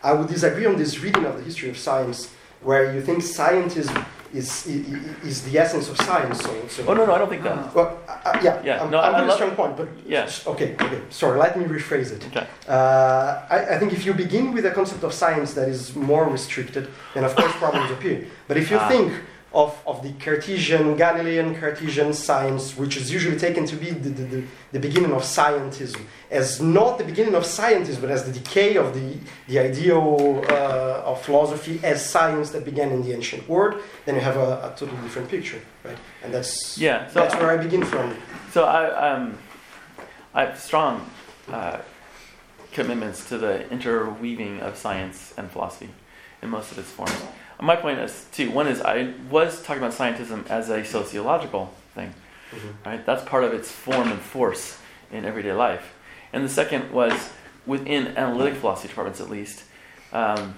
I would disagree on this reading of the history of science, where you think scientism is is, is the essence of science. So, so oh no, no, I don't think that. Well, uh, yeah, Yeah, I'm, no, I'm I love- strong point, but Yeah. okay, okay. Sorry, let me rephrase it. Okay. Uh, I, I think if you begin with a concept of science that is more restricted, then of course problems appear. But if you Ah. think of, of the Cartesian, Galilean Cartesian science, which is usually taken to be the, the, the, beginning of scientism, as not the beginning of scientism, but as the decay of the, the ideal uh, of philosophy as science that began in the ancient world, then you have a, a totally different picture, right? And that's, Yeah. So that's where I begin from. So I, um, I have strong uh, commitments to the interweaving of science and philosophy, in most of its forms. My point is two. One is I was talking about scientism as a sociological thing, Mhm. right? That's part of its form and force in everyday life. And the second was within analytic philosophy departments, at least, um,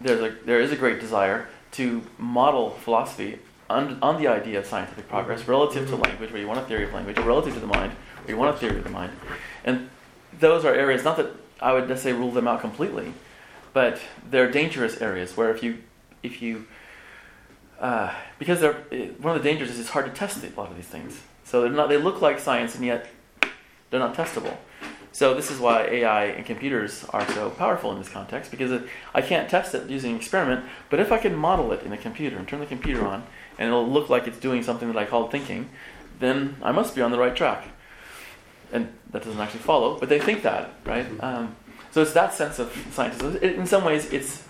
there's a, there is a great desire to model philosophy on, on the idea of scientific progress relative to language, where you want a theory of language, or relative to the mind, where you want a theory of the mind. And those are areas, not that I would necessarily rule them out completely, but they're dangerous areas where if you, if you, uh, because they're, it- one of the dangers is it's hard to test a lot of these things. So they're not, they look like science and yet they're not testable. So this is why AI and computers are so powerful in this context because I can't test it using an experiment, but if I can model it in a computer and turn the computer on and it'll look like it's doing something that I call thinking, then I must be on the right track. And that doesn't actually follow, but they think that, right? Um, so it's that sense of scientism. In some ways, it's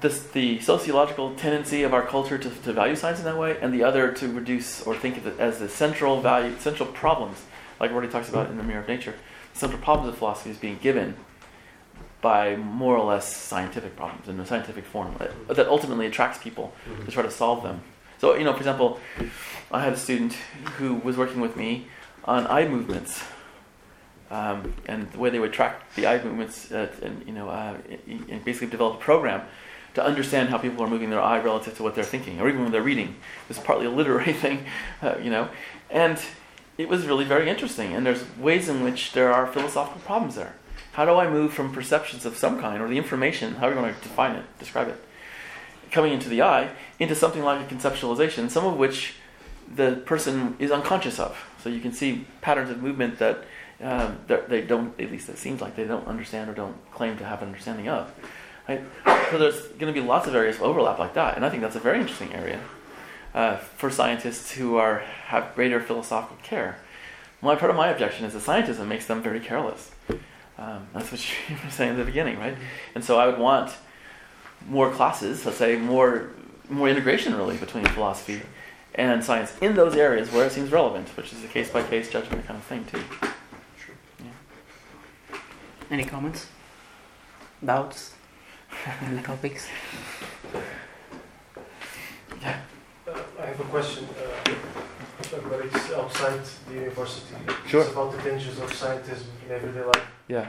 this, the sociological tendency of our culture to, to value science in that way, and the other to reduce or think of it as the central value, central problems, like Rorty talks about in the Mirror of Nature. The central problems of philosophy is being given by more or less scientific problems in a scientific form that, that ultimately attracts people mm-hmm. to try to solve them. So, you know, for example, I had a student who was working with me on eye movements. Um, and the way they would track the eye movements, uh, and you know, uh, and basically develop a program to understand how people are moving their eye relative to what they're thinking, or even when they're reading. It's partly a literary <laughs> thing, uh, you know, and it was really very interesting. And there's ways in which there are philosophical problems there. How do I move from perceptions of some kind, or the information, however you want to define it, describe it, coming into the eye, into something like a conceptualization, some of which the person is unconscious of. So you can see patterns of movement that um, they don't, at least it seems like they don't understand or don't claim to have an understanding of. Right? So there's going to be lots of areas of overlap like that, and I think that's a very interesting area uh, for scientists who are have greater philosophical care. My part of my objection is that scientism makes them very careless. Um, that's what <laughs> you were saying at the beginning, right? And so I would want more classes, let's say more more integration really between philosophy and science in those areas where it seems relevant, which is a case by case judgment kind of thing too. Any comments? Doubts? Any topics? Uh, I have a question, uh, but it's outside the university. Sure. It's about the dangers of scientism in everyday life. Yeah.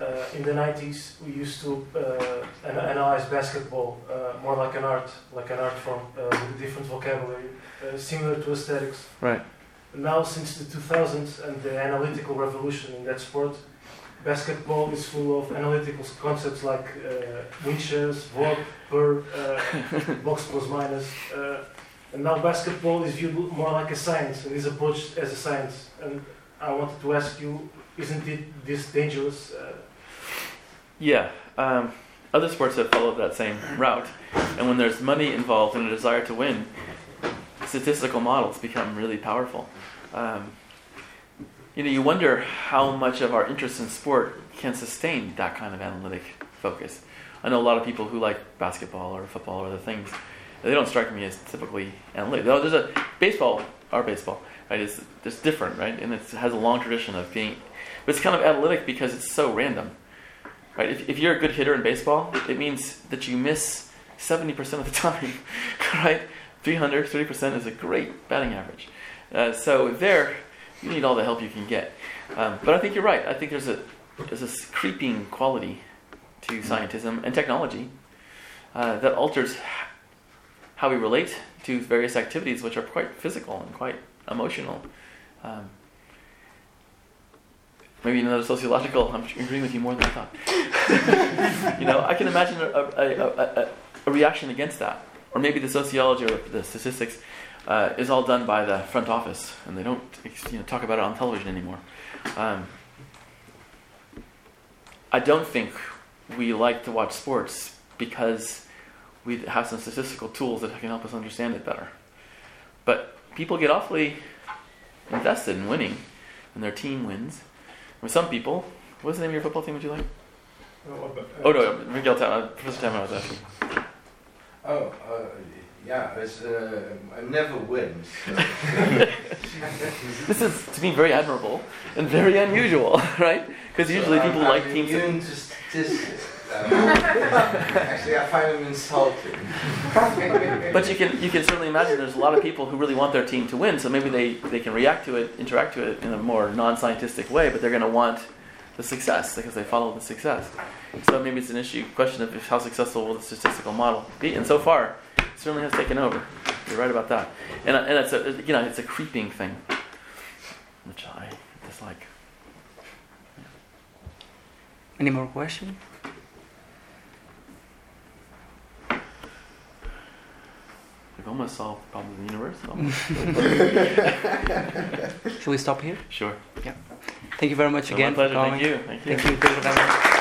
Uh, in the 90s, we used to uh, an- analyze basketball uh, more like an art, like an art form uh, with a different vocabulary, uh, similar to aesthetics. Right. Now, since the 2000s and the analytical revolution in that sport, basketball is full of analytical concepts like uh, win shares, VOG, per, uh, box plus minus. Uh, and now basketball is viewed more like a science and is approached as a science. And I wanted to ask you, isn't it this dangerous? Uh, Yeah. Um, other sports have followed that same route, and when there's money involved and a desire to win, statistical models become really powerful. Um, you know, you wonder how much of our interest in sport can sustain that kind of analytic focus. I know a lot of people who like basketball or football or other things. They don't strike me as typically analytic. Though there's a baseball, our baseball, right? It's different, right? And it has a long tradition of being, but it's kind of analytic because it's so random, right? If, if you're a good hitter in baseball, it means that you miss 70% of the <laughs> time, right? 300, 30% is a great batting average. Uh, so there, you need all the help you can get. Um, but I think you're right. I think there's a there's a s- creeping quality to scientism and technology uh, that alters how we relate to various activities, which are quite physical and quite emotional. Um, maybe another sociological. I'm agreeing with you more than I thought. <laughs> you know, I can imagine a, a, a, a reaction against that, or maybe the sociology or the statistics uh, is all done by the front office, and they don't you know, talk about it on television anymore. Um, I don't think we like to watch sports because we have some statistical tools that can help us understand it better. But people get awfully invested in winning, and their team wins. With some people, what's the name of your football team? Would you like? Oh no, Miguel, uh, Professor Tamara was asking. Oh, uh, yeah, uh, I never win. So. <laughs> This is to me very admirable and very unusual, <laughs> right? Because usually So people I'm, like I'm teams. immune to statistics. <laughs> Actually, I find them insulting. But you can you can certainly imagine there's a lot of people who really want their team to win, so maybe they, they can react to it, interact to it in a more non-scientific way, but they're going to want the success because they follow the success. So maybe it's an issue question of if how successful will the statistical model be, and so far certainly has taken over. You're right about that, and and it's a you know it's a creeping thing, which I dislike. Any more questions? We've almost solved the problem of the universe. <laughs> <laughs> Should we stop here? sure. Yeah. Thank you very much So again my pleasure. Thank you. Thank you. Thank you.